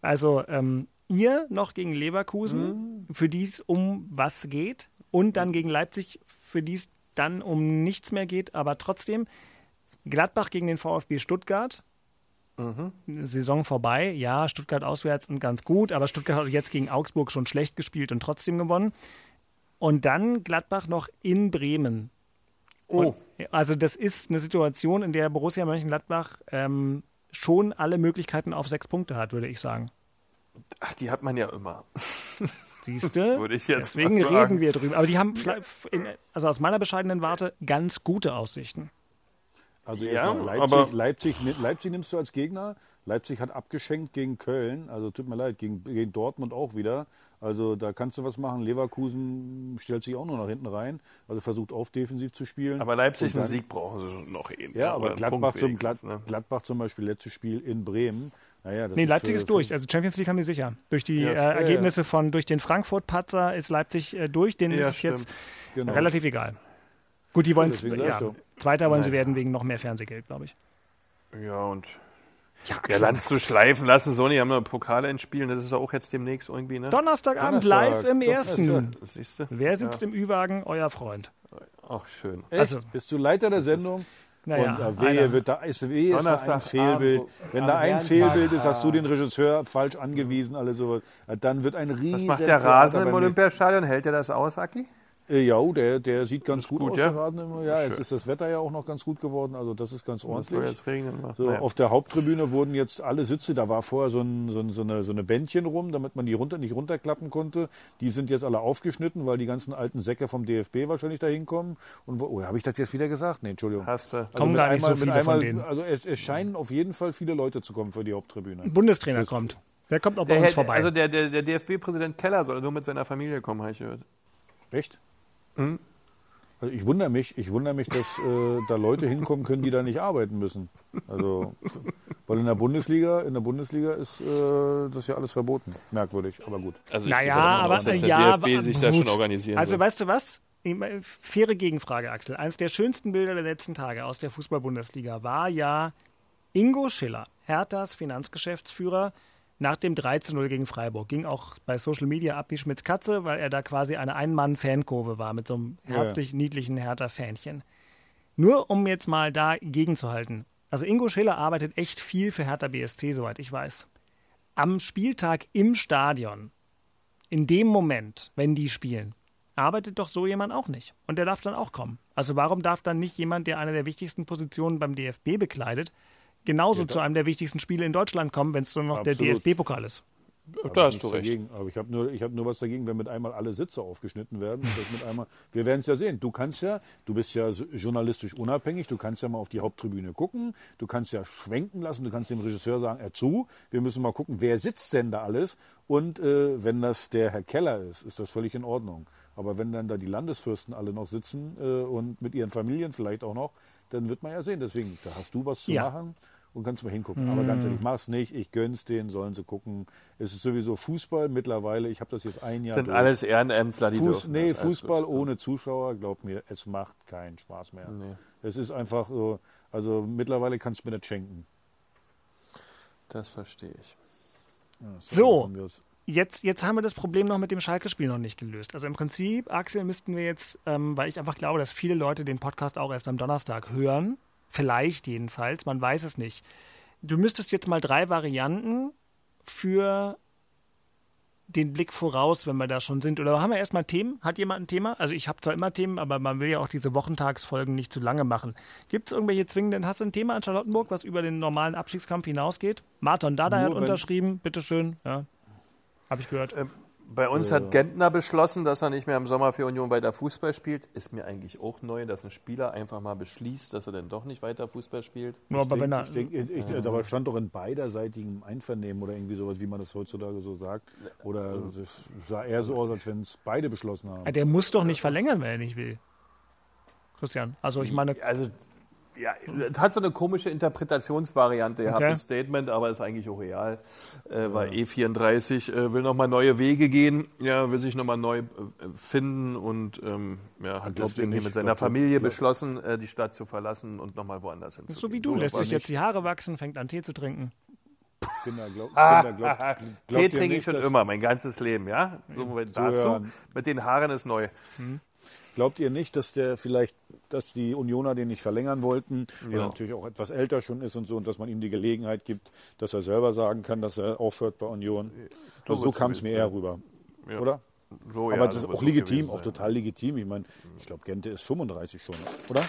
Also ähm, ihr noch gegen Leverkusen, für die es um was geht, und dann gegen Leipzig, für die es dann um nichts mehr geht, aber trotzdem Gladbach gegen den VfB Stuttgart. Saison vorbei. Ja, Stuttgart auswärts und ganz gut, aber Stuttgart hat jetzt gegen Augsburg schon schlecht gespielt und trotzdem gewonnen. Und dann Gladbach noch in Bremen. Oh. Und, also das ist eine Situation, in der Borussia Mönchengladbach ähm, schon alle Möglichkeiten auf sechs Punkte hat, würde ich sagen. Ach, die hat man ja immer. Siehst du? Würde ich jetzt Deswegen reden wir drüber. Aber die haben, in- also aus meiner bescheidenen Warte, ganz gute Aussichten. Also Ja, Leipzig, Leipzig, Leipzig nimmst du als Gegner. Leipzig hat abgeschenkt gegen Köln. Also tut mir leid, gegen, gegen Dortmund auch wieder. Also da kannst du was machen. Leverkusen stellt sich auch nur nach hinten rein. Also versucht auf defensiv zu spielen. Aber Leipzig einen Sieg brauchen sie noch eben. Ja, aber einen Gladbach zum, Glad, ne? Gladbach zum Beispiel letztes Spiel in Bremen. Naja, das Nee, Leipzig äh, ist durch. Also Champions League haben die sicher. Durch die Ja, äh. Ergebnisse von durch den Frankfurt-Patzer ist Leipzig äh, durch. Denen Ja, ist es jetzt Genau. relativ egal. Gut, die wollen ja. Zweiter wollen sie Naja. werden wegen noch mehr Fernsehgeld, glaube ich. Ja, und Ja, ja, Land zu schleifen lassen, so, die haben noch Pokale ins Spielen, das ist auch jetzt demnächst irgendwie, ne? Donnerstagabend Donnerstag, live im ersten. Das siehst du? Wer sitzt im Ü-Wagen? Euer Freund. Ach, schön. Echt? Also- Bist du Leiter der Sendung? Naja, und äh, wehe, wird da, ist, wehe ist da ein Fehlbild. Wenn da ein Fehlbild ist, hast du den Regisseur falsch angewiesen, alles sowas. Dann wird ein riesen Was macht der Rasen im Olympiastadion? Hält der das aus, Aki? Äh, Ja, der, der sieht ganz gut, gut, aus, ja? immer. Ja, es ist das Wetter ja auch noch ganz gut geworden, also das ist ganz Das soll ordentlich. jetzt regnen. So, Naja. Auf der Haupttribüne wurden jetzt alle Sitze, da war vorher so, ein, so, ein, so, eine, so eine Bändchen rum, damit man die runter, nicht runterklappen konnte. Die sind jetzt alle aufgeschnitten, weil die ganzen alten Säcke vom DFB wahrscheinlich da hinkommen. Und wo, oh, habe ich das jetzt wieder gesagt? Nee, Entschuldigung. Hast du. Also Kommen gar nicht so einmal- mit viele von einmal, denen. Also es, es scheinen auf jeden Fall viele Leute zu kommen für die Haupttribüne. Ein Bundestrainer kommt. Der kommt auch bei Der, uns Herr- vorbei. also der, der, der DFB-Präsident Keller soll nur mit seiner Familie kommen, habe ich gehört. Echt? Hm? Also ich wundere mich, ich wundere mich, dass äh, da Leute hinkommen können, die da nicht arbeiten müssen. Also, weil in der Bundesliga, in der Bundesliga ist äh, das ja alles verboten. Merkwürdig, aber gut. Also naja, gehe davon aber aus, dass der ja, DFB aber sich da gut. schon organisieren Also wird. weißt du was? Ich Faire Gegenfrage, Axel. Eines der schönsten Bilder der letzten Tage aus der Fußball-Bundesliga war ja Ingo Schiller, Herthas Finanzgeschäftsführer, nach dem 13-0 gegen Freiburg. Ging auch bei Social Media ab wie Schmitz Katze, weil er da quasi eine Ein-Mann-Fankurve war mit so einem Ja. herzlich niedlichen Hertha-Fähnchen. Nur um jetzt mal da gegenzuhalten. Also Ingo Schiller arbeitet echt viel für Hertha BSC, soweit ich weiß. am Spieltag im Stadion, in dem Moment, wenn die spielen, arbeitet doch so jemand auch nicht. Und der darf dann auch kommen. Also warum darf dann nicht jemand, der eine der wichtigsten Positionen beim DFB bekleidet, genauso Ja, zu einem der wichtigsten Spiele in Deutschland kommen, wenn es nur noch der Absolut. DFB-Pokal ist? Da ich hast du recht. Dagegen. Aber ich habe nur, ich hab nur was dagegen, wenn mit einmal alle Sitze aufgeschnitten werden. Und das mit einmal, wir werden es ja sehen. Du kannst ja, du bist ja journalistisch unabhängig, du kannst ja mal auf die Haupttribüne gucken, du kannst ja schwenken lassen, du kannst dem Regisseur sagen, er zu, wir müssen mal gucken, wer sitzt denn da alles. Und äh, wenn das der Herr Keller ist, ist das völlig in Ordnung. Aber wenn dann da die Landesfürsten alle noch sitzen äh, und mit ihren Familien vielleicht auch noch, dann wird man ja sehen. Deswegen, da hast du was zu Ja. machen und kannst mal hingucken. Aber ganz ehrlich, mach's nicht, ich gönn's denen, sollen sie gucken. Es ist sowieso Fußball mittlerweile, ich habe das jetzt ein Jahr sind durch. alles Ehrenämtler, die Fuß, dürfen. nee, Fußball ohne Zuschauer, glaub mir, es macht keinen Spaß mehr. Nee. Es ist einfach so, also mittlerweile kannst du mir das schenken. Das verstehe ich. Ja, So. Jetzt, jetzt haben wir das Problem noch mit dem Schalke-Spiel noch nicht gelöst. Also im Prinzip, Axel, müssten wir jetzt, ähm, weil ich einfach glaube, dass viele Leute den Podcast auch erst am Donnerstag hören, vielleicht jedenfalls, man weiß es nicht. Du müsstest jetzt mal drei Varianten für den Blick voraus, wenn wir da schon sind. Oder haben wir erstmal Themen? Hat jemand ein Thema? Also ich habe zwar immer Themen, aber man will ja auch diese Wochentagsfolgen nicht zu lange machen. Gibt es irgendwelche zwingenden, hast du ein Thema an Charlottenburg, was über den normalen Abstiegskampf hinausgeht? Martin Dada Nur hat unterschrieben, bitteschön. Ja. Habe ich gehört. Bei uns hat Gentner beschlossen, dass er nicht mehr im Sommer für Union weiter Fußball spielt. Ist mir eigentlich auch neu, dass ein Spieler einfach mal beschließt, dass er dann doch nicht weiter Fußball spielt. Nur aber Ich wenn denk, er, ich denk, ich, ich, aber stand doch in beiderseitigem Einvernehmen oder irgendwie sowas, wie man das heutzutage so sagt. Oder es sah eher so aus, als wenn es beide beschlossen haben. der muss doch nicht verlängern, wenn er nicht will. Christian, also ich meine, Also, ja, es hat so eine komische Interpretationsvariante gehabt, Okay. ein Statement, aber ist eigentlich auch real. Äh, weil E34 äh, will nochmal neue Wege gehen, ja, will sich nochmal neu äh, finden und ähm, ja, hat ihr deswegen hier nicht? mit seiner ihr- Familie glaubt- beschlossen, äh, die Stadt zu verlassen und nochmal woanders hinzugehen. so wie du, lässt aber sich jetzt die Haare wachsen, fängt an Tee zu trinken. Kinder, glaub, Kinder, glaubt, glaubt Tee ihr trinke ich schon immer, mein ganzes Leben, ja. So dazu. hören. Mit den Haaren ist neu. Glaubt ihr nicht, dass der vielleicht, dass die Unioner den nicht verlängern wollten, weil er natürlich auch etwas älter schon ist und so, und dass man ihm die Gelegenheit gibt, dass er selber sagen kann, dass er aufhört bei Union? Also so kam es mir eher rüber. Ja. Oder? So, Aber ja, das ist so auch legitim, gewesen auch total legitim. Ich meine, ich glaube, Gente ist 35 schon, oder?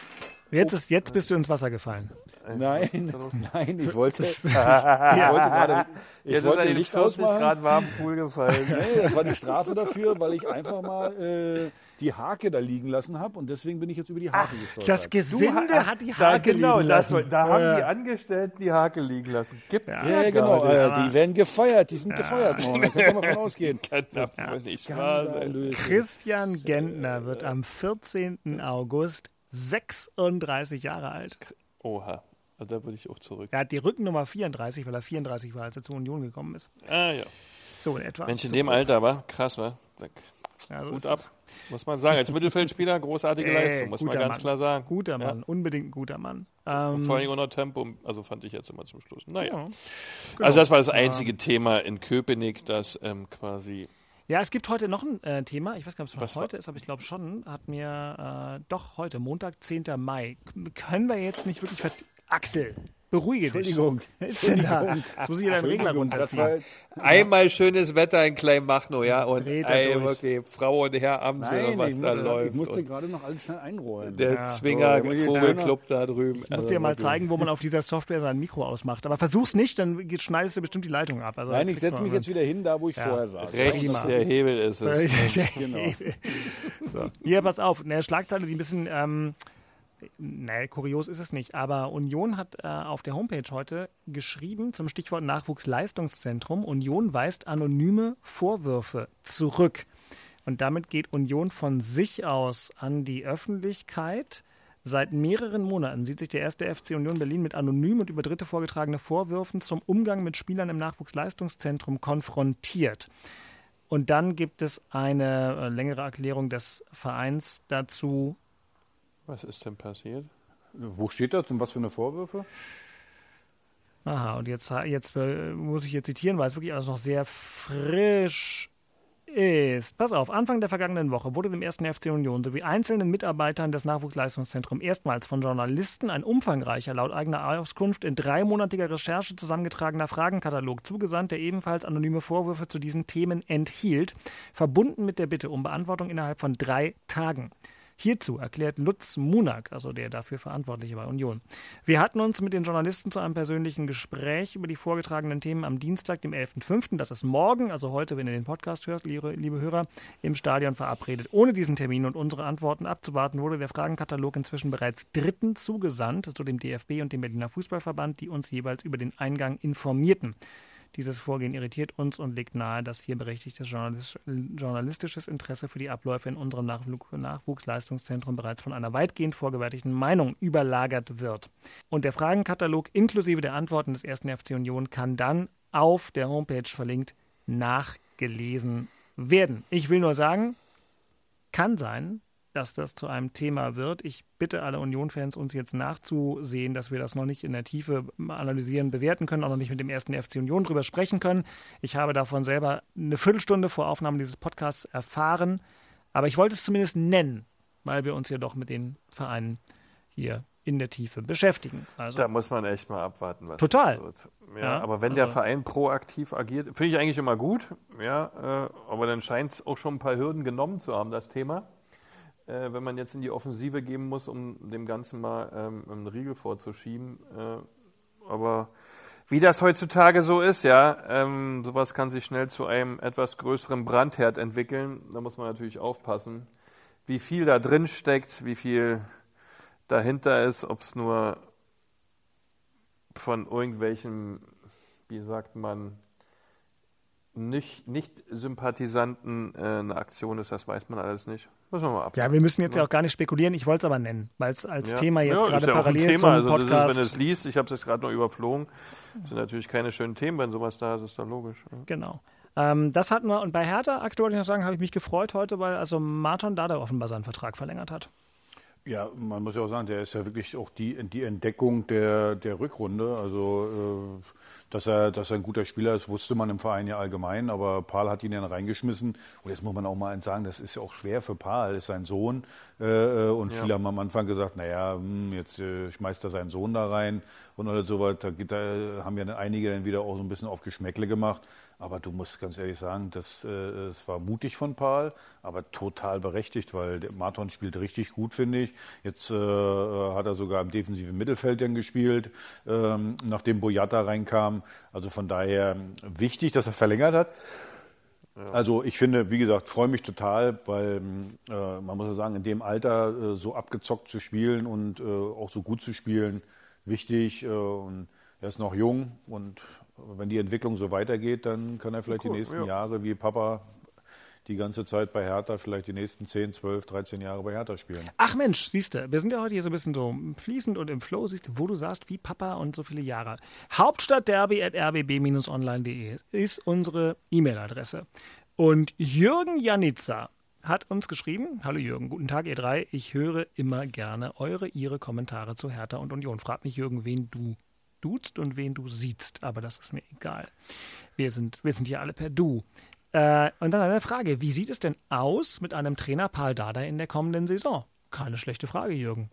Jetzt, ist, jetzt bist du ins Wasser gefallen. Nein, nein, ich wollte, ich wollte Ja. gerade, ich Jetzt ist wollte in Licht 40 ausmachen. Grad warmen Pool gefallen. Nee, das war die Strafe dafür, weil ich einfach mal äh, die Hake da liegen lassen habe und deswegen bin ich jetzt über die Hake gestolpert. Das Gesinde hat die Da, Hake genau, liegen das, lassen. da haben Ja. die Angestellten die Hake liegen lassen. Gibt's ja, ja, genau, äh, die werden gefeiert, die sind gefeuert worden, da ausgehen. Kann nicht wahr sein. Skandalös. Christian Gentner wird am 14. August 36 Jahre alt. Oha, da würde ich auch zurück. Er hat die Rückennummer 34, weil er 34 war, als er zur Union gekommen ist. Ah ja. So in etwa. Mensch, in so. dem Alter, war krass, war. Ja, so Gut ab. es. Muss man sagen. Als Mittelfeldspieler großartige Ey, Leistung, muss man ganz Mann. klar sagen. Guter Ja. Mann, unbedingt ein guter Mann. Und Ähm, vor allem auch noch Tempo, also fand ich jetzt immer zum Schluss. Naja. ja. Also das war das einzige Thema in Köpenick, das ähm, quasi Ja, es gibt heute noch ein äh, Thema. Ich weiß gar nicht, ob es Was heute ist, aber ich glaube schon. Hat mir äh, doch heute, Montag, 10. Mai. Können wir jetzt nicht wirklich. Axel, beruhige dich. Entschuldigung. Was ist denn da? Jetzt muss ich deinen Regler Entschuldigung, das war, runterziehen. Einmal schönes Wetter in Kleinmachnow, ja, und ey, wirklich Frau und Herr Amsel, nein, was ich, da mu- läuft. ich musste gerade noch alles schnell einräumen. der Ja. Zwinger ich Vogelclub da drüben. Ich muss dir mal zeigen, wo man auf dieser Software sein Mikro ausmacht. Aber versuch's nicht, dann geht- schneidest du bestimmt die Leitung ab. Also, Nein, ich setze mich jetzt wieder hin, da wo ich Ja. vorher saß. Rechts Prima. der Hebel ist es. Genau. so. Hier, pass auf. Eine Schlagzeile, die ein bisschen, ähm, naja, kurios ist es nicht, aber Union hat äh, auf der Homepage heute geschrieben zum Stichwort Nachwuchsleistungszentrum, Union weist anonyme Vorwürfe zurück. Und damit geht Union von sich aus an die Öffentlichkeit. Seit mehreren Monaten sieht sich der erste FC Union Berlin mit anonym und über Dritte vorgetragene Vorwürfen zum Umgang mit Spielern im Nachwuchsleistungszentrum konfrontiert. Und dann gibt es eine äh, längere Erklärung des Vereins dazu. Was ist denn passiert? Wo steht das und was für eine Vorwürfe? Aha, und jetzt, jetzt äh, muss ich hier zitieren, weil es wirklich alles noch sehr frisch ist, pass auf, Anfang der vergangenen Woche wurde dem ersten FC Union sowie einzelnen Mitarbeitern des Nachwuchsleistungszentrums erstmals von Journalisten ein umfangreicher, laut eigener Auskunft in dreimonatiger Recherche zusammengetragener Fragenkatalog zugesandt, der ebenfalls anonyme Vorwürfe zu diesen Themen enthielt, verbunden mit der Bitte um Beantwortung innerhalb von drei Tagen. Hierzu erklärt Lutz Munak, also der dafür Verantwortliche bei Union. Wir hatten uns mit den Journalisten zu einem persönlichen Gespräch über die vorgetragenen Themen am Dienstag, dem 11.05., das ist morgen, also heute, wenn ihr den Podcast hört, liebe, liebe Hörer, im Stadion verabredet. Ohne diesen Termin und unsere Antworten abzuwarten, wurde der Fragenkatalog inzwischen bereits dritten zugesandt zu dem DFB und dem Berliner Fußballverband, die uns jeweils über den Eingang informierten. Dieses Vorgehen irritiert uns und legt nahe, dass hier berechtigtes journalistisches Interesse für die Abläufe in unserem Nachwuchsleistungszentrum bereits von einer weitgehend vorgefertigten Meinung überlagert wird. Und der Fragenkatalog inklusive der Antworten des ersten FC Union kann dann auf der Homepage verlinkt nachgelesen werden. Ich will nur sagen, kann sein, dass das zu einem Thema wird. Ich bitte alle Union-Fans, uns jetzt nachzusehen, dass wir das noch nicht in der Tiefe analysieren, bewerten können, auch noch nicht mit dem ersten FC Union drüber sprechen können. Ich habe davon selber eine Viertelstunde vor Aufnahme dieses Podcasts erfahren, aber ich wollte es zumindest nennen, weil wir uns ja doch mit den Vereinen hier in der Tiefe beschäftigen. Also da muss man echt mal abwarten, was total. wird. Ja, ja, aber wenn also der Verein proaktiv agiert, finde ich eigentlich immer gut. Ja, äh, aber dann scheint es auch schon ein paar Hürden genommen zu haben, das Thema äh, wenn man jetzt in die Offensive gehen muss, um dem Ganzen mal ähm, einen Riegel vorzuschieben. Äh, aber wie das heutzutage so ist, ja, ähm, sowas kann sich schnell zu einem etwas größeren Brandherd entwickeln. Da muss man natürlich aufpassen, wie viel da drin steckt, wie viel dahinter ist, ob es nur von irgendwelchen, wie sagt man, nicht, nicht Sympathisanten äh, eine Aktion ist, das weiß man alles nicht. Müssen wir mal ab. Ja, wir müssen jetzt ja. auch gar nicht spekulieren. Ich wollte es aber nennen, weil es als ja. Thema jetzt ja, gerade ja parallel Thema. zum also Podcast... Ist, wenn es liest, ich habe es jetzt gerade noch überflogen, das sind natürlich keine schönen Themen, wenn sowas da ist, ist dann logisch. Genau. Ähm, das hatten wir, und bei Hertha, aktuell wollte ich noch sagen, habe ich mich gefreut heute, weil also Martin Dada offenbar seinen Vertrag verlängert hat. Ja, man muss ja auch sagen, der ist ja wirklich auch die, die Entdeckung der, der Rückrunde. Also äh, dass er, dass er ein guter Spieler ist, wusste man im Verein ja allgemein, aber Paul hat ihn dann reingeschmissen. Und jetzt muss man auch mal eins sagen, das ist ja auch schwer für Paul, ist sein Sohn. Äh, und ja. viele haben am Anfang gesagt, naja, hm, jetzt äh, schmeißt er seinen Sohn da rein und alles so weiter. Da, da haben ja einige dann wieder auch so ein bisschen auf Geschmäckle gemacht. Aber du musst ganz ehrlich sagen, das, äh, es war mutig von Paul, aber total berechtigt, weil der Marton spielt richtig gut, finde ich. Jetzt äh, hat er sogar im defensiven Mittelfeld dann gespielt, ähm, nachdem Boyata reinkam. Also von daher wichtig, dass er verlängert hat. Ja. Also ich finde, wie gesagt, freue mich total, weil äh, man muss ja sagen, in dem Alter äh, so abgezockt zu spielen und äh, auch so gut zu spielen, wichtig. Äh, und er ist noch jung und wenn die Entwicklung so weitergeht, dann kann er vielleicht cool, die nächsten ja. Jahre wie Papa die ganze Zeit bei Hertha, vielleicht die nächsten 10, 12, 13 Jahre bei Hertha spielen. Ach Mensch, siehst du, wir sind ja heute hier so ein bisschen so fließend und im Flow, siehst du, wo du sagst, wie Papa und so viele Jahre. Hauptstadtderby at rbb-online.de ist unsere E-Mail-Adresse. Und Jürgen Janitza hat uns geschrieben, hallo Jürgen, guten Tag ihr drei, ich höre immer gerne eure, ihre Kommentare zu Hertha und Union. Frag mich Jürgen, wen du duzt und wen du siehst, aber das ist mir egal. Wir sind, wir sind hier alle per Du. Äh, und dann eine Frage: Wie sieht es denn aus mit einem Trainer Paul Dada in der kommenden Saison? Keine schlechte Frage, Jürgen.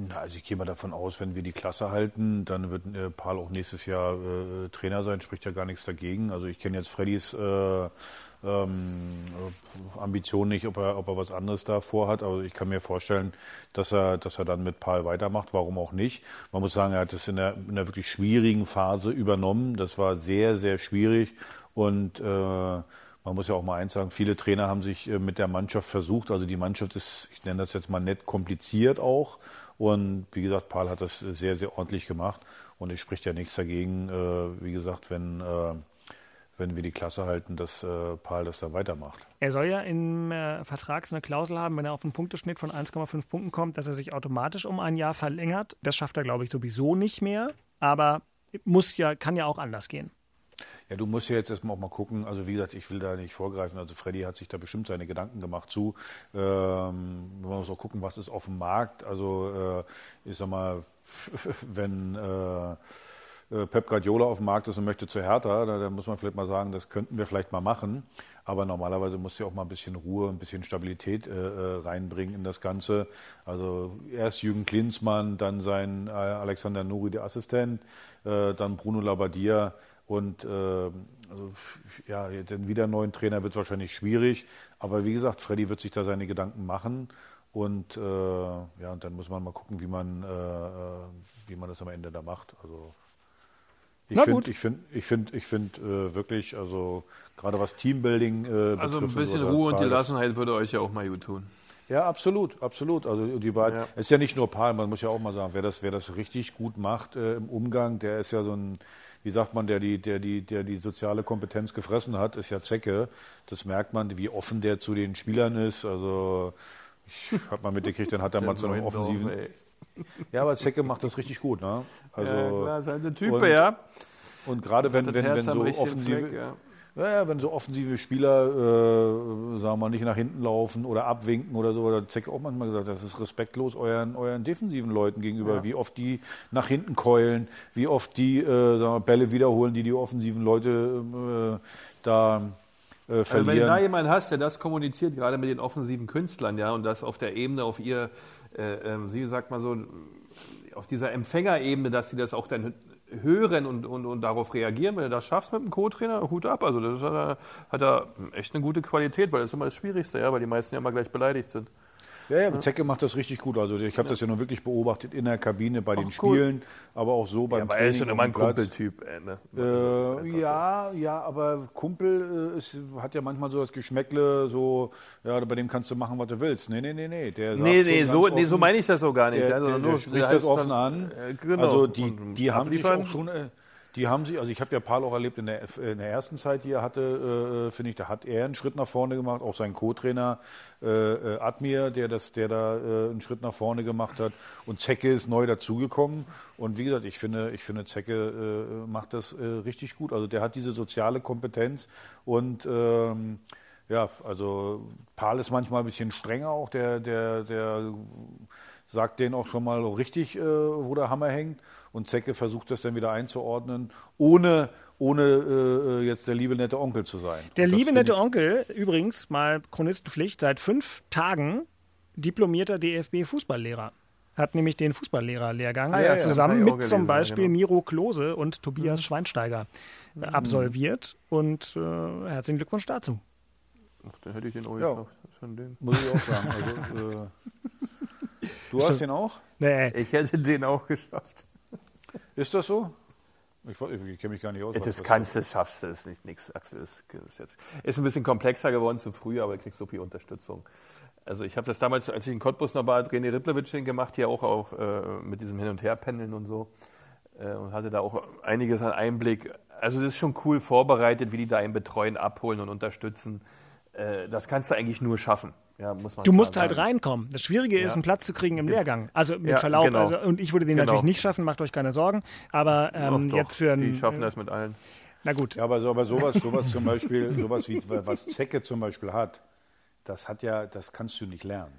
Na, also ich gehe mal davon aus, wenn wir die Klasse halten, dann wird äh, Paul auch nächstes Jahr äh, Trainer sein, spricht ja gar nichts dagegen. Also ich kenne jetzt Freddys äh, ähm, Ambition nicht, ob er, ob er was anderes da vorhat. Aber ich kann mir vorstellen, dass er, dass er dann mit Paul weitermacht. Warum auch nicht? Man muss sagen, er hat es in einer, in einer wirklich schwierigen Phase übernommen. Das war sehr, sehr schwierig. Und äh, man muss ja auch mal eins sagen, viele Trainer haben sich äh, mit der Mannschaft versucht. Also die Mannschaft ist, ich nenne das jetzt mal nett, kompliziert auch. Und wie gesagt, Paul hat das sehr, sehr ordentlich gemacht. Und es spricht ja nichts dagegen, äh, wie gesagt, wenn äh, wenn wir die Klasse halten, dass äh, Paul das da weitermacht. Er soll ja im äh, Vertrag so eine Klausel haben, wenn er auf einen Punkteschnitt von 1,5 Punkten kommt, dass er sich automatisch um ein Jahr verlängert. Das schafft er, glaube ich, sowieso nicht mehr. Aber muss ja, kann ja auch anders gehen. Ja, du musst ja jetzt erstmal auch mal gucken. Also wie gesagt, ich will da nicht vorgreifen. Also Freddy hat sich da bestimmt seine Gedanken gemacht zu. Ähm, man muss auch gucken, was ist auf dem Markt. Also äh, ich sag mal, wenn äh, Pep Guardiola auf dem Markt ist und möchte zu Hertha, da, da, muss man vielleicht mal sagen, das könnten wir vielleicht mal machen. Aber normalerweise muss ja auch mal ein bisschen Ruhe, ein bisschen Stabilität äh, äh, reinbringen in das Ganze. Also erst Jürgen Klinsmann, dann sein äh, Alexander Nuri, der Assistent, äh, dann Bruno Labbadia und äh, also, ja, dann wieder einen neuen Trainer wird es wahrscheinlich schwierig. Aber wie gesagt, Freddy wird sich da seine Gedanken machen. Und äh, ja, und dann muss man mal gucken, wie man, äh, wie man das am Ende da macht. Also ich finde, ich finde, ich finde, ich finde äh, wirklich, also gerade was Teambuilding äh, betrifft. Also ein bisschen Ruhe und Gelassenheit würde euch ja auch mal gut tun. Ja, absolut, absolut. Also die beiden, ja. es ist ja nicht nur Paul, man muss ja auch mal sagen, wer das, wer das richtig gut macht äh, im Umgang, der ist ja so ein, wie sagt man, der die, der die, der die soziale Kompetenz gefressen hat, ist ja Zecke. Das merkt man, wie offen der zu den Spielern ist. Also ich habe mal mitgekriegt, dann hat er mal so einen offensiven. Ja, aber Zecke macht das richtig gut, ne? Also, ja, klar, seine Typ, und, ja. Und gerade wenn, wenn, wenn so offensive, Fleck, ja. Ja, ja, wenn so offensive Spieler, äh, sagen wir mal, nicht nach hinten laufen oder abwinken oder so, oder Zeck auch manchmal gesagt, das ist respektlos euren, euren defensiven Leuten gegenüber, ja. wie oft die nach hinten keulen, wie oft die äh, sagen wir, Bälle wiederholen, die die offensiven Leute äh, da äh, verlieren. Also wenn du da jemanden hast, der das kommuniziert, gerade mit den offensiven Künstlern, ja, und das auf der Ebene, auf ihr, äh, ähm, wie sagt man so, auf dieser Empfängerebene, dass sie das auch dann hören und, und, und darauf reagieren, wenn du das schaffst mit dem Co-Trainer, Hut ab. Also das hat er, hat er echt eine gute Qualität, weil das ist immer das Schwierigste, ja, weil die meisten ja immer gleich beleidigt sind. Ja, ja, Zecke macht das richtig gut. Also ich habe ja. das ja nur wirklich beobachtet in der Kabine bei Ach, den Spielen, cool. aber auch so beim ja, Training. Er ist schon immer ein Kumpeltyp. Äh, ne? äh, ja, ja, aber Kumpel äh, ist, hat ja manchmal so das Geschmäckle, so, ja, bei dem kannst du machen, was du willst. Nee, nee, nee, nee. Der nee, nee, so, offen, nee, so meine ich das so gar nicht. Der, ja, der, der, der spricht das offen dann, an. Äh, genau. Also die, die haben sich auch schon... Äh, die haben sich, also ich habe ja Paul auch erlebt in der, in der ersten Zeit, die er hatte, äh, finde ich, da hat er einen Schritt nach vorne gemacht, auch sein Co-Trainer äh, äh, Admir, der, das, der da äh, einen Schritt nach vorne gemacht hat. Und Zecke ist neu dazugekommen. Und wie gesagt, ich finde, ich finde Zecke äh, macht das äh, richtig gut. Also der hat diese soziale Kompetenz und ähm, ja, also Paul ist manchmal ein bisschen strenger auch, der, der, der sagt denen auch schon mal richtig, äh, wo der Hammer hängt und Zecke versucht das dann wieder einzuordnen, ohne, ohne äh, jetzt der liebe nette Onkel zu sein. Der liebe nette Onkel, übrigens mal Chronistenpflicht, seit fünf Tagen diplomierter DFB-Fußballlehrer. Hat nämlich den Fußballlehrerlehrgang ah, ja, zusammen ja, mit zum Beispiel genau. Miro Klose und Tobias mhm. Schweinsteiger mhm. absolviert. Und äh, herzlichen Glückwunsch dazu. Ach, da hätte ich den auch ja. schon den. Muss ich auch sagen. Also, äh, du hast den auch? Nee. Ich hätte den auch geschafft. Ist das so? Ich, ich kenne mich gar nicht aus. Das kannst du, schaffst du, ist nicht nichts, Axel. Ist, ist, jetzt, ist ein bisschen komplexer geworden zu früh, aber du kriegst so viel Unterstützung. Also ich habe das damals, als ich in Cottbus noch war, René Rittlerwitsch gemacht, hier auch, auch äh, mit diesem Hin- und Her-Pendeln und so. Äh, und hatte da auch einiges an Einblick. Also das ist schon cool vorbereitet, wie die da einen betreuen, abholen und unterstützen. Äh, das kannst du eigentlich nur schaffen. Ja, muss man du musst halt sagen. reinkommen. Das Schwierige ja. ist, einen Platz zu kriegen im Lehrgang. Also mit ja, Verlaub. Genau. Also, und ich würde den genau. natürlich nicht schaffen, macht euch keine Sorgen. Aber ähm, doch, jetzt für einen. Die schaffen das mit allen. Na gut. Ja, aber, so, aber sowas, sowas zum Beispiel, sowas wie was Zecke zum Beispiel hat, das hat ja, das kannst du nicht lernen.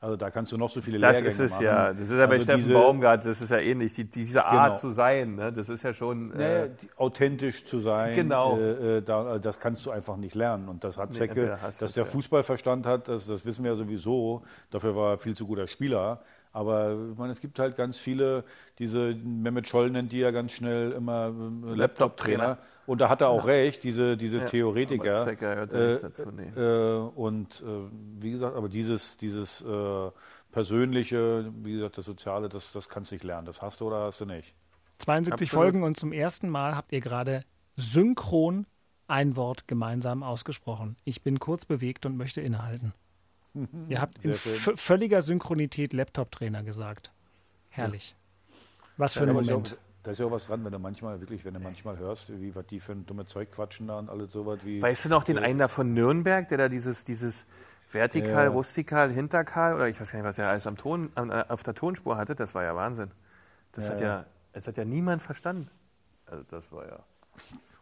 Also da kannst du noch so viele das Lehrgänge machen. Das ist es ja. Das ist ja bei also Steffen diese, Baumgart, das ist ja ähnlich. Die, diese Art genau. zu sein, ne? das ist ja schon. Äh, nee, authentisch zu sein, genau. Äh, äh da, das kannst du einfach nicht lernen. Und das hat Zecke, nee, dass der ja. Fußballverstand hat, das, das wissen wir ja sowieso. Dafür war er viel zu guter Spieler. Aber ich meine, es gibt halt ganz viele, diese Mehmet Scholl nennt die ja ganz schnell immer äh, Laptop-Trainer. Laptop und da hat er auch ja. recht, diese, diese ja, Theoretiker. Aber hört äh, nicht dazu, nee. äh, und äh, wie gesagt, aber dieses, dieses äh, persönliche, wie gesagt, das Soziale, das, das kannst du nicht lernen. Das hast du oder hast du nicht. 72 Absolut. Folgen und zum ersten Mal habt ihr gerade synchron ein Wort gemeinsam ausgesprochen. Ich bin kurz bewegt und möchte innehalten. ihr habt in völliger Synchronität Laptop-Trainer gesagt. Herrlich. Was für ein Moment. Da ist ja auch was dran, wenn du manchmal, wirklich, wenn du manchmal hörst, wie was die für ein dummes Zeug quatschen da und alles sowas wie. Weißt du noch den äh, einen da von Nürnberg, der da dieses, dieses vertikal, ja. rustikal, hinterkal oder ich weiß gar nicht, was er alles am Ton, äh, auf der Tonspur hatte, das war ja Wahnsinn. Das ja, hat ja, es hat ja niemand verstanden. Also das war ja.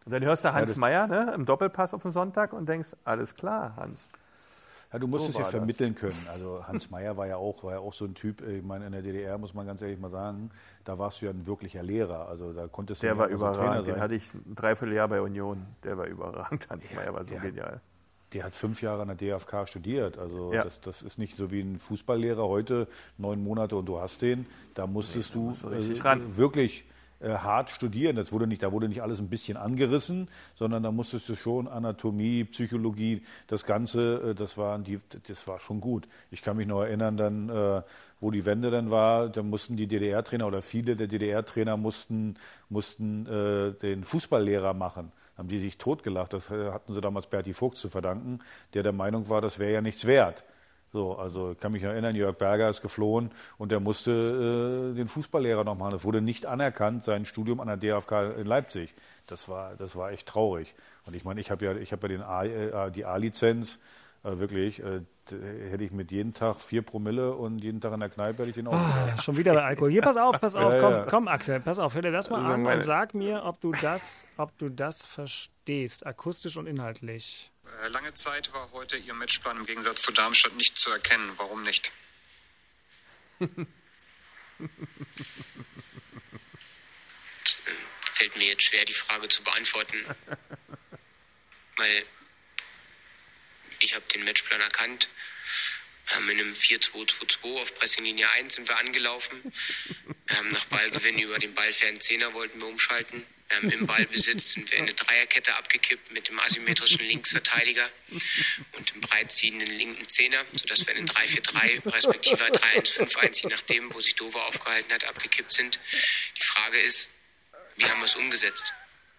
Und dann hörst du Hans ja, Meyer ne, im Doppelpass auf den Sonntag und denkst, alles klar, Hans. Ja, du musst so es ja vermitteln das. können. Also Hans Meyer war ja auch, war ja auch so ein Typ, ich meine, in der DDR muss man ganz ehrlich mal sagen, da warst du ja ein wirklicher Lehrer. Also da konntest der du war überragend. Den hatte ich ein Dreivierteljahr bei Union. Der war überragend. Hans ja, Meyer war so der, genial. Der hat fünf Jahre an der DFK studiert. Also Ja. das, das ist nicht so wie ein Fußballlehrer heute, neun Monate und du hast den. Da musstest du musst du richtig äh, wirklich äh, hart studieren. Das wurde nicht, da wurde nicht alles ein bisschen angerissen, sondern da musstest du schon Anatomie, Psychologie, das Ganze, äh, das war, die, das war schon gut. Ich kann mich noch erinnern, dann, äh, wo die Wende dann war, da mussten die DDR-Trainer oder viele der DDR-Trainer mussten, mussten äh, den Fußballlehrer machen. Haben die sich totgelacht. Das äh, hatten sie damals Berti Vogt zu verdanken, der der Meinung war, das wäre ja nichts wert. So, also ich kann mich erinnern, Jörg Berger ist geflohen und der musste äh, den Fußballlehrer noch machen. Das wurde nicht anerkannt, sein Studium an der DFK in Leipzig. Das war, das war echt traurig. Und ich meine, ich habe ja, ich habe ja den A, äh, die A-Lizenz, äh, wirklich, äh, hätte ich mit jeden Tag vier Promille und jeden Tag in der Kneipe hätte ich den auch. Ja, schon wieder bei Alkohol. Hier, pass auf, pass auf, Ja, komm, ja. komm, Axel, pass auf, hör dir das mal Also an meine- und sag mir, ob du das, ob du das verstehst, akustisch und inhaltlich. Äh, Lange Zeit war heute Ihr Matchplan im Gegensatz zu Darmstadt nicht zu erkennen. Warum nicht? fällt mir jetzt schwer, die Frage zu beantworten. Weil ich habe den Matchplan erkannt. Ähm, in einem 4-2-2-2 auf Pressinglinie 1 sind wir angelaufen. Ähm, nach Ballgewinn über den Zehner wollten wir umschalten. Ähm, Im Ballbesitz sind wir in eine Dreierkette abgekippt mit dem asymmetrischen Linksverteidiger und dem breitziehenden linken Zehner, sodass wir in einen 3-4-3 respektive 3-1-5-1, je nachdem, wo sich Dover aufgehalten hat, abgekippt sind. Die Frage ist, wie haben wir es umgesetzt?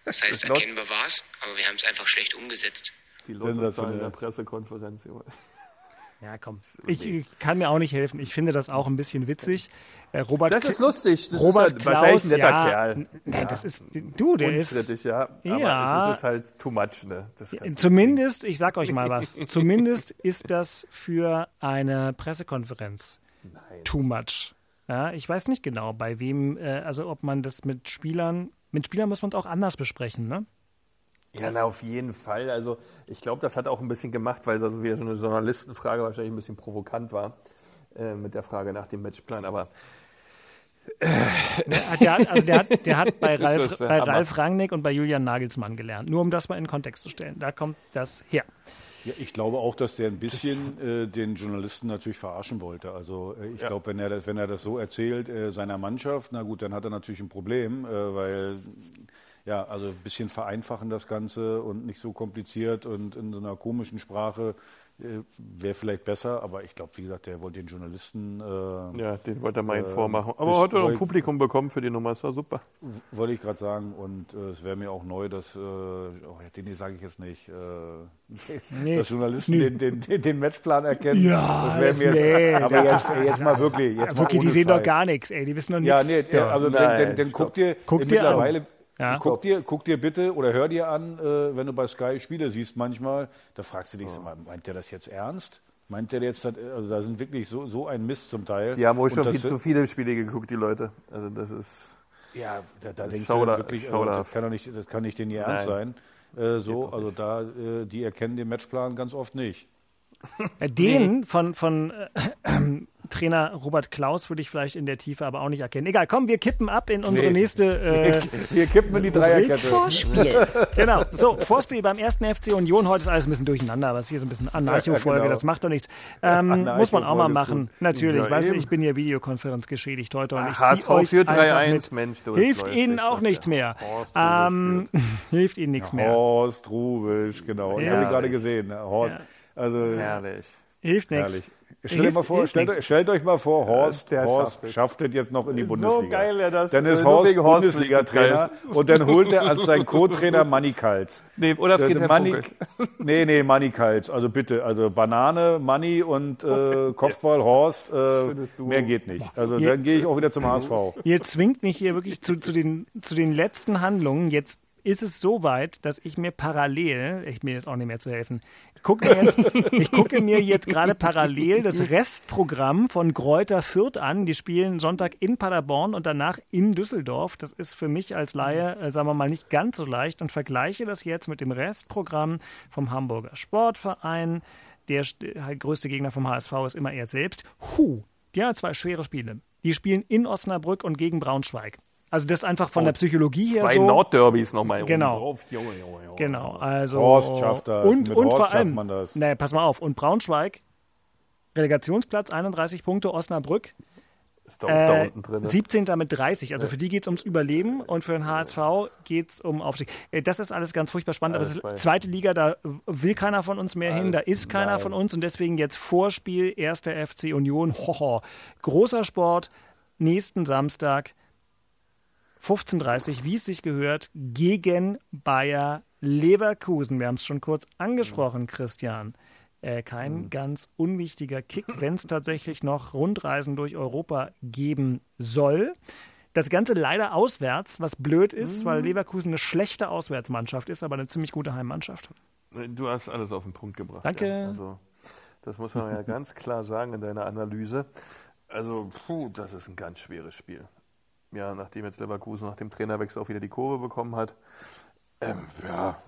Das heißt, erkennbar war es, aber wir haben es einfach schlecht umgesetzt. Die Lottozahlen in der Pressekonferenz. Junge. Ja, komm. Ich kann mir auch nicht helfen. Ich finde das auch ein bisschen witzig. Äh, Robert Das ist lustig. Das Robert ist halt Klaus, ein netter ja, Kerl. Nein, Ja. das ist du, der ist ja. Aber Ja. es ist halt too much, ne? Zumindest, ich sag euch mal was, zumindest ist das für eine Pressekonferenz too much. Ja, ich weiß nicht genau, bei wem, äh, also ob man das mit Spielern, mit Spielern muss man es auch anders besprechen, ne? Ja, na, auf jeden Fall. Also ich glaube, das hat auch ein bisschen gemacht, weil das wieder so eine Journalistenfrage wahrscheinlich ein bisschen provokant war äh, mit der Frage nach dem Matchplan. Aber Der hat, also der hat, der hat bei, Ralf, bei. Ralf Rangnick und bei Julian Nagelsmann gelernt. Nur um das mal in Kontext zu stellen. Da kommt das her. Ja, ich glaube auch, dass der ein bisschen äh, den Journalisten natürlich verarschen wollte. Also äh, ich Ja. glaube, wenn er das, wenn er das so erzählt äh, seiner Mannschaft, na gut, dann hat er natürlich ein Problem, äh, weil ja, also ein bisschen vereinfachen das Ganze und nicht so kompliziert und in so einer komischen Sprache äh, wäre vielleicht besser. Aber ich glaube, wie gesagt, der wollte den Journalisten. Äh, ja, den wollte er mal Äh, vormachen. Aber heute noch ein Publikum bekommen für die Nummer, ist ja super. Wollte ich gerade sagen. Und äh, es wäre mir auch neu, dass, äh, oh, ja, den sage ich jetzt nicht, äh, Nee. dass Journalisten Nee. den, den, den Matchplan erkennen. Ja, das wäre mir nee, jetzt, aber jetzt, jetzt mal wirklich. Jetzt mal Wirklich, die ohne sehen doch Scheiß. gar nichts, ey. Die wissen doch nichts. Ja, nee, der, also dann, guck dir Guck dir an. mittlerweile, Ja. guck, dir, guck dir bitte oder hör dir an, äh, wenn du bei Sky Spiele siehst manchmal, da fragst du dich, mal, meint der das jetzt ernst? Meint der jetzt, also da sind wirklich so, so ein Mist zum Teil. Die haben wohl schon viel zu viele Spiele geguckt, die Leute. Also das ist. Ja, da, da Das denkst schauder- du wirklich, also, das kann doch nicht, das kann nicht denn ihr Ernst sein. Äh, so, also nicht. da, äh, die erkennen den Matchplan ganz oft nicht. Äh, Den von, von äh, Trainer Robert Klaus würde ich vielleicht in der Tiefe aber auch nicht erkennen. Egal, komm, wir kippen ab in unsere Nee. nächste. Äh, Wir kippen in die Dreierkette. Vorspiel. genau. So, Vorspiel beim ersten FC Union. Heute ist alles ein bisschen durcheinander, aber es ist hier so ein bisschen Anarcho-Folge, Ja, genau. das macht doch nichts. Ähm, muss man auch mal machen. gut. Natürlich, Ja, weißt du, ich bin hier Videokonferenz geschädigt heute und ich Ach, zieh HSV euch führt einfach 3-1, mit. Mensch, du, es Hilft ihnen auch nichts mehr. Horst Rubisch Ähm, hilft ihnen nichts mehr. Horst Rubisch, genau. Ich Ja. habe ihn gerade gesehen. Horst. Also, Herrlich. Hilft nichts. Stellt, Hilft- vor, stellt, stellt euch mal vor, Horst, der Horst schafft es. schafft es jetzt noch in die So Bundesliga. geil, ja, das- Dann ist Horst Horst Bundesliga-Trainer und dann holt er als sein Co-Trainer Manny Kals. Nee, oder Der- Friedhelm Manni, nee, nee, Manny Kals. Also bitte, also Banane, Manny und äh, Kopfball Horst, äh, mehr geht nicht. Also Ja. dann gehe ich auch wieder zum HSV. Ihr zwingt mich hier wirklich zu, zu, den, zu den letzten Handlungen. Jetzt ist es so weit, dass ich mir parallel, ich mir ist auch nicht mehr zu helfen, ich gucke mir jetzt, ich gucke mir jetzt gerade parallel das Restprogramm von Gräuter Fürth an. Die spielen Sonntag in Paderborn und danach in Düsseldorf. Das ist für mich als Laie, äh, sagen wir mal, nicht ganz so leicht und vergleiche das jetzt mit dem Restprogramm vom Hamburger Sportverein. Der größte Gegner vom HSV ist immer er selbst. Huh, die haben zwei schwere Spiele. Die spielen in Osnabrück und gegen Braunschweig. Also das einfach von der Psychologie her Zwei so. Nordderbys nochmal Genau. drauf. Junge, Junge, Junge. Genau, also Horst schafft das. und Mit und Horst vor allem, man das. nee, pass mal auf. Und Braunschweig Relegationsplatz 31 Punkte, Osnabrück Ist da, da äh, unten drin. ne? 17. mit 30. Also für die geht es ums Überleben und für den HSV geht es um Aufstieg. Äh, Das ist alles ganz furchtbar spannend, Alles aber es bei- ist zweite Liga, da will keiner von uns mehr hin, da ist keiner nein. von uns und deswegen jetzt Vorspiel, erster FC Union, hoho. Großer Sport, nächsten Samstag 15.30 wie es sich gehört, gegen Bayer Leverkusen. Wir haben es schon kurz angesprochen, Christian. Äh, kein ganz unwichtiger Kick, wenn es tatsächlich noch Rundreisen durch Europa geben soll. Das Ganze leider auswärts, was blöd ist, weil Leverkusen eine schlechte Auswärtsmannschaft ist, aber eine ziemlich gute Heimmannschaft. Du hast alles auf den Punkt gebracht. Danke. Ja. Also, das muss man ja ganz klar sagen in deiner Analyse. Also, puh, das ist ein ganz schweres Spiel. Ja, nachdem jetzt Leverkusen nach dem Trainerwechsel auch wieder die Kurve bekommen hat, ähm, ja,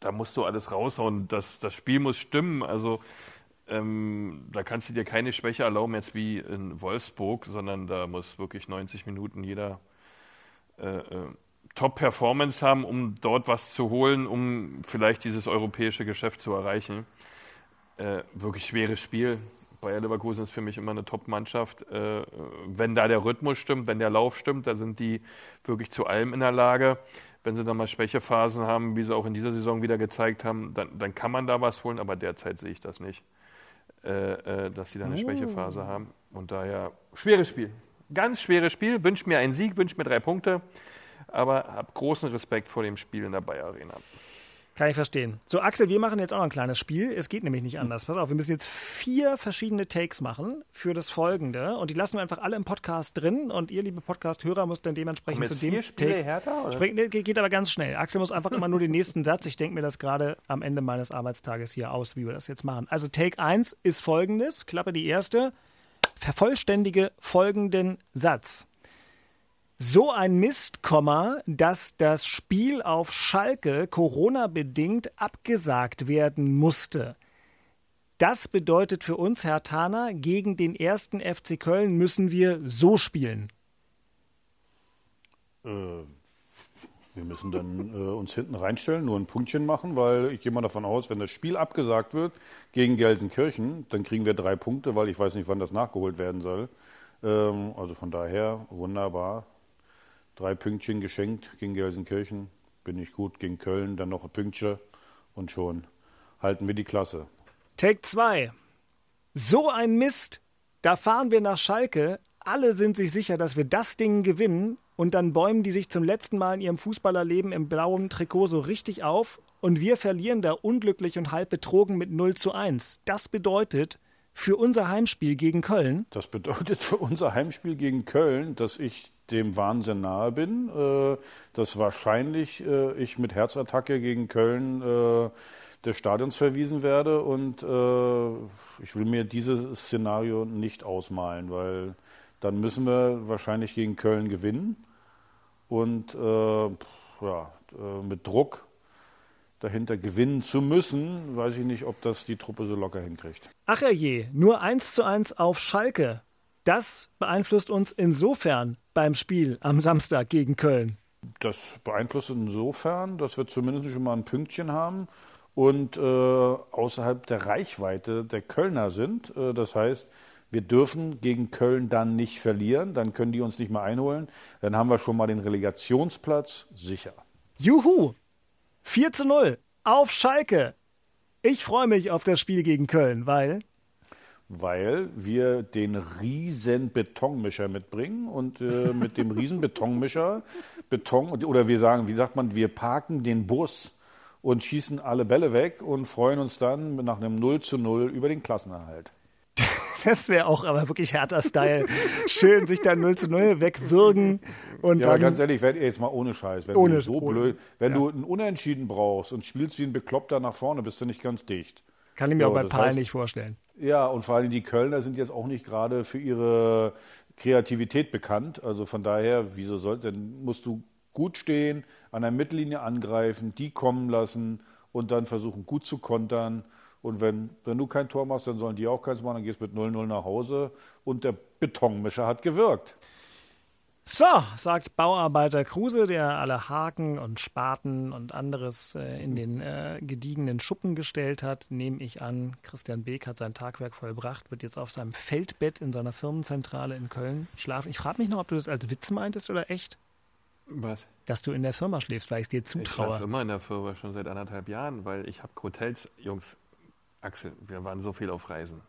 da musst du alles raushauen. Das, das Spiel muss stimmen. Also, ähm, da kannst du dir keine Schwäche erlauben, jetzt wie in Wolfsburg, sondern da muss wirklich 90 Minuten jeder äh, äh, Top-Performance haben, um dort was zu holen, um vielleicht dieses europäische Geschäft zu erreichen. Äh, wirklich schweres Spiel. Bayer Leverkusen ist für mich immer eine Top-Mannschaft. Äh, wenn da der Rhythmus stimmt, wenn der Lauf stimmt, da sind die wirklich zu allem in der Lage. Wenn sie dann mal Schwächephasen haben, wie sie auch in dieser Saison wieder gezeigt haben, dann, dann kann man da was holen, aber derzeit sehe ich das nicht, äh, äh, dass sie da eine Schwächephase haben. Und daher schweres Spiel. Ganz schweres Spiel. Wünsche mir einen Sieg, wünsche mir drei Punkte, aber habe großen Respekt vor dem Spiel in der Bayer Arena. Kann ich verstehen. So, Axel, wir machen jetzt auch noch ein kleines Spiel. Es geht nämlich nicht anders. Pass auf, wir müssen jetzt vier verschiedene Takes machen für das Folgende. Und die lassen wir einfach alle im Podcast drin. Und ihr, liebe Podcast-Hörer, müsst dann dementsprechend zu dem vier Spiele Take. härter, oder? Springen, geht aber ganz schnell. Axel muss einfach immer nur den nächsten Satz. Ich denke mir das gerade am Ende meines Arbeitstages hier aus, wie wir das jetzt machen. Also, Take 1 ist folgendes: Klappe die erste. Vervollständige folgenden Satz. So ein Mist, dass das Spiel auf Schalke Corona-bedingt abgesagt werden musste. Das bedeutet für uns, Herr Thaner, gegen den ersten FC Köln müssen wir so spielen. Äh, wir müssen dann äh, uns hinten reinstellen, nur ein Punktchen machen, weil ich gehe mal davon aus, wenn das Spiel abgesagt wird gegen Gelsenkirchen, dann kriegen wir drei Punkte, weil ich weiß nicht, wann das nachgeholt werden soll. Ähm, also von daher wunderbar. Drei Pünktchen geschenkt gegen Gelsenkirchen, bin ich gut. Gegen Köln dann noch ein Pünktchen und schon halten wir die Klasse. Take 2. So ein Mist. Da fahren wir nach Schalke. Alle sind sich sicher, dass wir das Ding gewinnen. Und dann bäumen die sich zum letzten Mal in ihrem Fußballerleben im blauen Trikot so richtig auf. Und wir verlieren da unglücklich und halb betrogen mit 0 zu 1. Das bedeutet für unser Heimspiel gegen Köln. Das bedeutet für unser Heimspiel gegen Köln, dass ich dem Wahnsinn nahe bin, äh, dass wahrscheinlich äh, ich mit Herzattacke gegen Köln äh, des Stadions verwiesen werde und äh, ich will mir dieses Szenario nicht ausmalen, weil dann müssen wir wahrscheinlich gegen Köln gewinnen und äh, ja, äh, mit Druck dahinter gewinnen zu müssen, weiß ich nicht, ob das die Truppe so locker hinkriegt. Ach je, nur 1 zu 1 auf Schalke. Das beeinflusst uns insofern beim Spiel am Samstag gegen Köln. Das beeinflusst insofern, dass wir zumindest schon mal ein Pünktchen haben und äh, außerhalb der Reichweite der Kölner sind. Äh, das heißt, wir dürfen gegen Köln dann nicht verlieren, dann können die uns nicht mehr einholen. Dann haben wir schon mal den Relegationsplatz sicher. Juhu! 4 zu 0 auf Schalke. Ich freue mich auf das Spiel gegen Köln, weil Weil wir den riesen Betonmischer mitbringen und äh, mit dem riesen Betonmischer Beton oder wir sagen, wie sagt man, wir parken den Bus und schießen alle Bälle weg und freuen uns dann nach einem 0 zu 0 über den Klassenerhalt. das wäre auch aber wirklich härter Style. Schön sich dann 0 zu 0 wegwürgen und Ja, ganz ehrlich, wenn, jetzt mal ohne Scheiß, wenn Ohne- du so ohne- blöd, wenn ja. du einen Unentschieden brauchst und spielst wie ein Bekloppter nach vorne, bist du nicht ganz dicht. Kann ich mir So, auch bei Paul heißt- nicht vorstellen. Ja, und vor allem die Kölner sind jetzt auch nicht gerade für ihre Kreativität bekannt. Also von daher, wieso sollte, dann musst du gut stehen, an der Mittellinie angreifen, die kommen lassen und dann versuchen gut zu kontern. Und wenn, wenn du kein Tor machst, dann sollen die auch keins machen, dann gehst du mit 0-0 nach Hause und der Betonmischer hat gewirkt. So, sagt Bauarbeiter Kruse, der alle Haken und Spaten und anderes äh, in den äh, gediegenen Schuppen gestellt hat, nehme ich an, Christian Beek hat sein Tagwerk vollbracht, wird jetzt auf seinem Feldbett in seiner Firmenzentrale in Köln schlafen. Ich frage mich noch, ob du das als Witz meintest oder echt? Was? Dass du in der Firma schläfst, weil ich es dir Ich zutraue. schlafe immer in der Firma, schon seit anderthalb Jahren, weil ich habe Hotels, Jungs, Axel, wir waren so viel auf Reisen.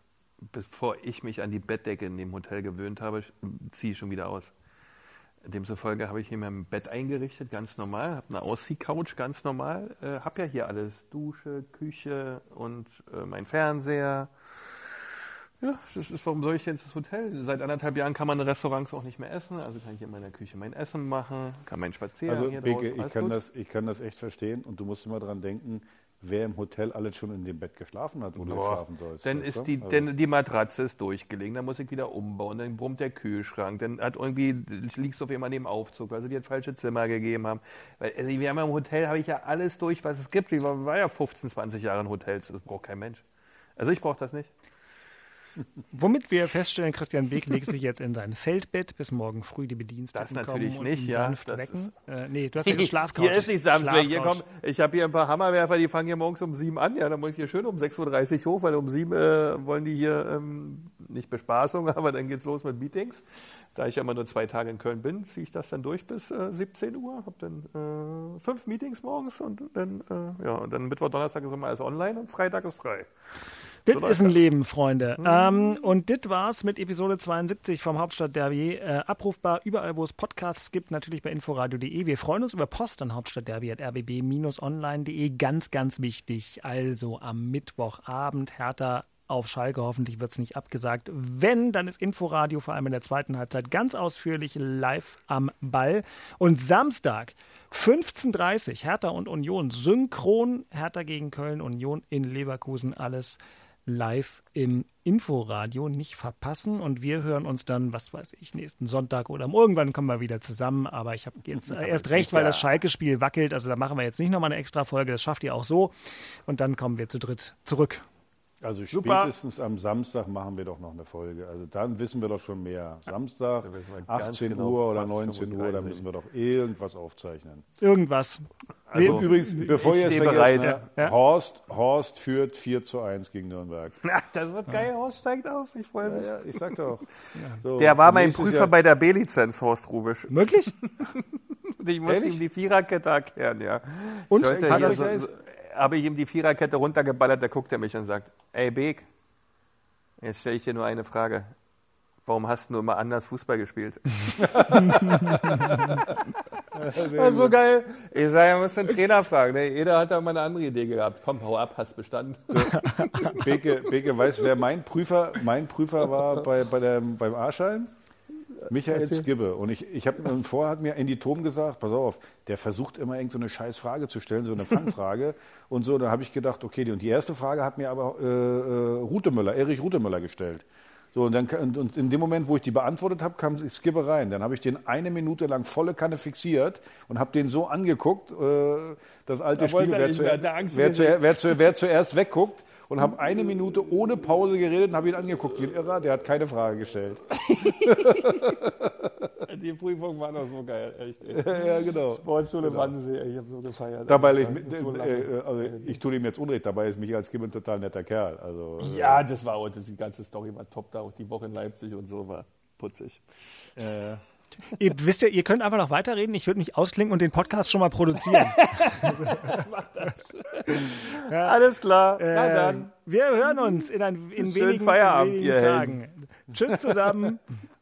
Bevor ich mich an die Bettdecke in dem Hotel gewöhnt habe, ziehe ich schon wieder aus. Demzufolge habe ich hier mein Bett eingerichtet, ganz normal, habe eine Ausziehcouch, ganz normal, äh, habe ja hier alles, Dusche, Küche und äh, mein Fernseher. Ja, das ist, warum soll ich jetzt das Hotel? Seit anderthalb Jahren kann man in Restaurants auch nicht mehr essen, also kann ich in meiner Küche mein Essen machen, kann meinen Spaziergang Also, hier Beke, draußen, ich kann, gut. das, ich kann das echt verstehen und du musst immer dran denken, wer im Hotel alles schon in dem Bett geschlafen hat, wo du Boah, schlafen sollst. Dann ist du? die, Also- denn die Matratze ist durchgelegen, dann muss ich wieder umbauen, dann brummt der Kühlschrank, dann hat irgendwie liegst du auf jemanden im Aufzug, weil sie dir das falsche Zimmer gegeben haben. Weil, also wir haben im Hotel, habe ich ja alles durch, was es gibt. Ich war, war ja 15, 20 Jahre in Hotels, das braucht kein Mensch. Also ich brauche das nicht. Womit wir feststellen, Christian Beek legt sich jetzt in sein Feldbett, bis morgen früh die Bediensteten Das natürlich kommen und nicht, ihn ja, sanft wecken. Äh, nee, du hast ja Schlafcouch. Hier ist nicht Samstag. Hier kommen, ich habe hier ein paar Hammerwerfer, die fangen hier morgens um 7 an. Ja, dann muss ich hier schön um 6.30 Uhr hoch, weil um 7 äh, wollen die hier ähm, nicht Bespaßung, aber dann geht's los mit Meetings. Da ich ja immer nur zwei Tage in Köln bin, ziehe ich das dann durch bis äh, 17 Uhr. Habe dann äh, fünf Meetings morgens und dann, äh, ja, und dann Mittwoch, Donnerstag ist immer alles online und Freitag ist frei. Das So ist ein. Leben, Freunde. Ähm, und das war's mit Episode 72 vom Hauptstadtderby. Äh, abrufbar überall, wo es Podcasts gibt, natürlich bei inforadio.de. Wir freuen uns über Post an hauptstadtderby.rbb-online.de. Ganz, ganz wichtig. Also am Mittwochabend Hertha auf Schalke. Hoffentlich wird es nicht abgesagt. Wenn, dann ist Inforadio vor allem in der zweiten Halbzeit ganz ausführlich live am Ball. Und Samstag 15.30 Uhr Hertha und Union synchron. Hertha gegen Köln, Union in Leverkusen. Alles live im Inforadio nicht verpassen. Und wir hören uns dann, was weiß ich, nächsten Sonntag oder irgendwann kommen wir wieder zusammen. Aber ich habe jetzt äh, erst recht, weil das Schalke-Spiel wackelt. Also da machen wir jetzt nicht nochmal eine extra Folge. Das schafft ihr auch so. Und dann kommen wir zu dritt zurück. Also Super. spätestens am Samstag machen wir doch noch eine Folge. Also dann wissen wir doch schon mehr. Samstag, wissen wir ganz 18 genau, Uhr oder fast 19 Uhr, da 35. müssen wir doch irgendwas aufzeichnen. Irgendwas. Also, Übrigens, bevor ich ihr es stehe vergesst, bereit. ne, Ja. Horst, Horst führt 4 zu 1 gegen Nürnberg. das wird geil, Horst steigt auf. Ich freue mich. Ja, ich sag doch. So, Der war mein Prüfer Jahr- bei der B-Lizenz, Horst Rubisch. Möglich? Ich musste Ehrlich? ihm die Viererkette erklären, ja. Und? Hat so, so, habe ich ihm die Viererkette runtergeballert, da guckt er mich und sagt, ey Beek, jetzt stelle ich dir nur eine Frage. Warum hast du immer anders Fußball gespielt? war so geil. Ich sage, er muss den Trainer fragen. Ne? Jeder hat da mal eine andere Idee gehabt. Komm, hau ab, hast bestanden. Beke, Beke weiß, wer mein Prüfer, mein Prüfer war bei, bei der, beim A-Schein? Michael Skibbe. Und ich, ich habe vorher hat mir Andy Thom gesagt, pass auf, der versucht immer irgend so eine scheiß Frage zu stellen, so eine Fangfrage. und so, da habe ich gedacht, okay, die, und die erste Frage hat mir aber äh, äh, Rutemüller, Erich Rutemüller gestellt. So, und, dann, und, in dem Moment, wo ich die beantwortet habe, kam Skibbe rein. Dann habe ich den eine Minute lang volle Kanne fixiert und habe den so angeguckt, äh, das alte Da Spiel, er wer, zu, wer zu, wer, zu, wer zuerst wegguckt und habe eine Minute ohne Pause geredet und habe ihn angeguckt wie ein Irrer. Der hat keine Frage gestellt. Die Prüfung war noch so geil, echt. ja, genau. Sportschule Wannsee, ich habe so gefeiert. Dabei, ich, so lange. äh, also ich tue ihm jetzt Unrecht, dabei ist Michael Skibbe ein total netter Kerl. Also, äh, Ja, das war auch, das, die ganze Story war top da, auch die Woche in Leipzig und so war putzig. äh, Ihr wisst ja, ihr könnt einfach noch weiterreden. Ich würde mich ausklinken und den Podcast schon mal produzieren. Alles klar, na Äh, dann. Wir hören uns in, ein, in Schönen wenigen, Feierabend, wenigen Tagen. Tschüss zusammen.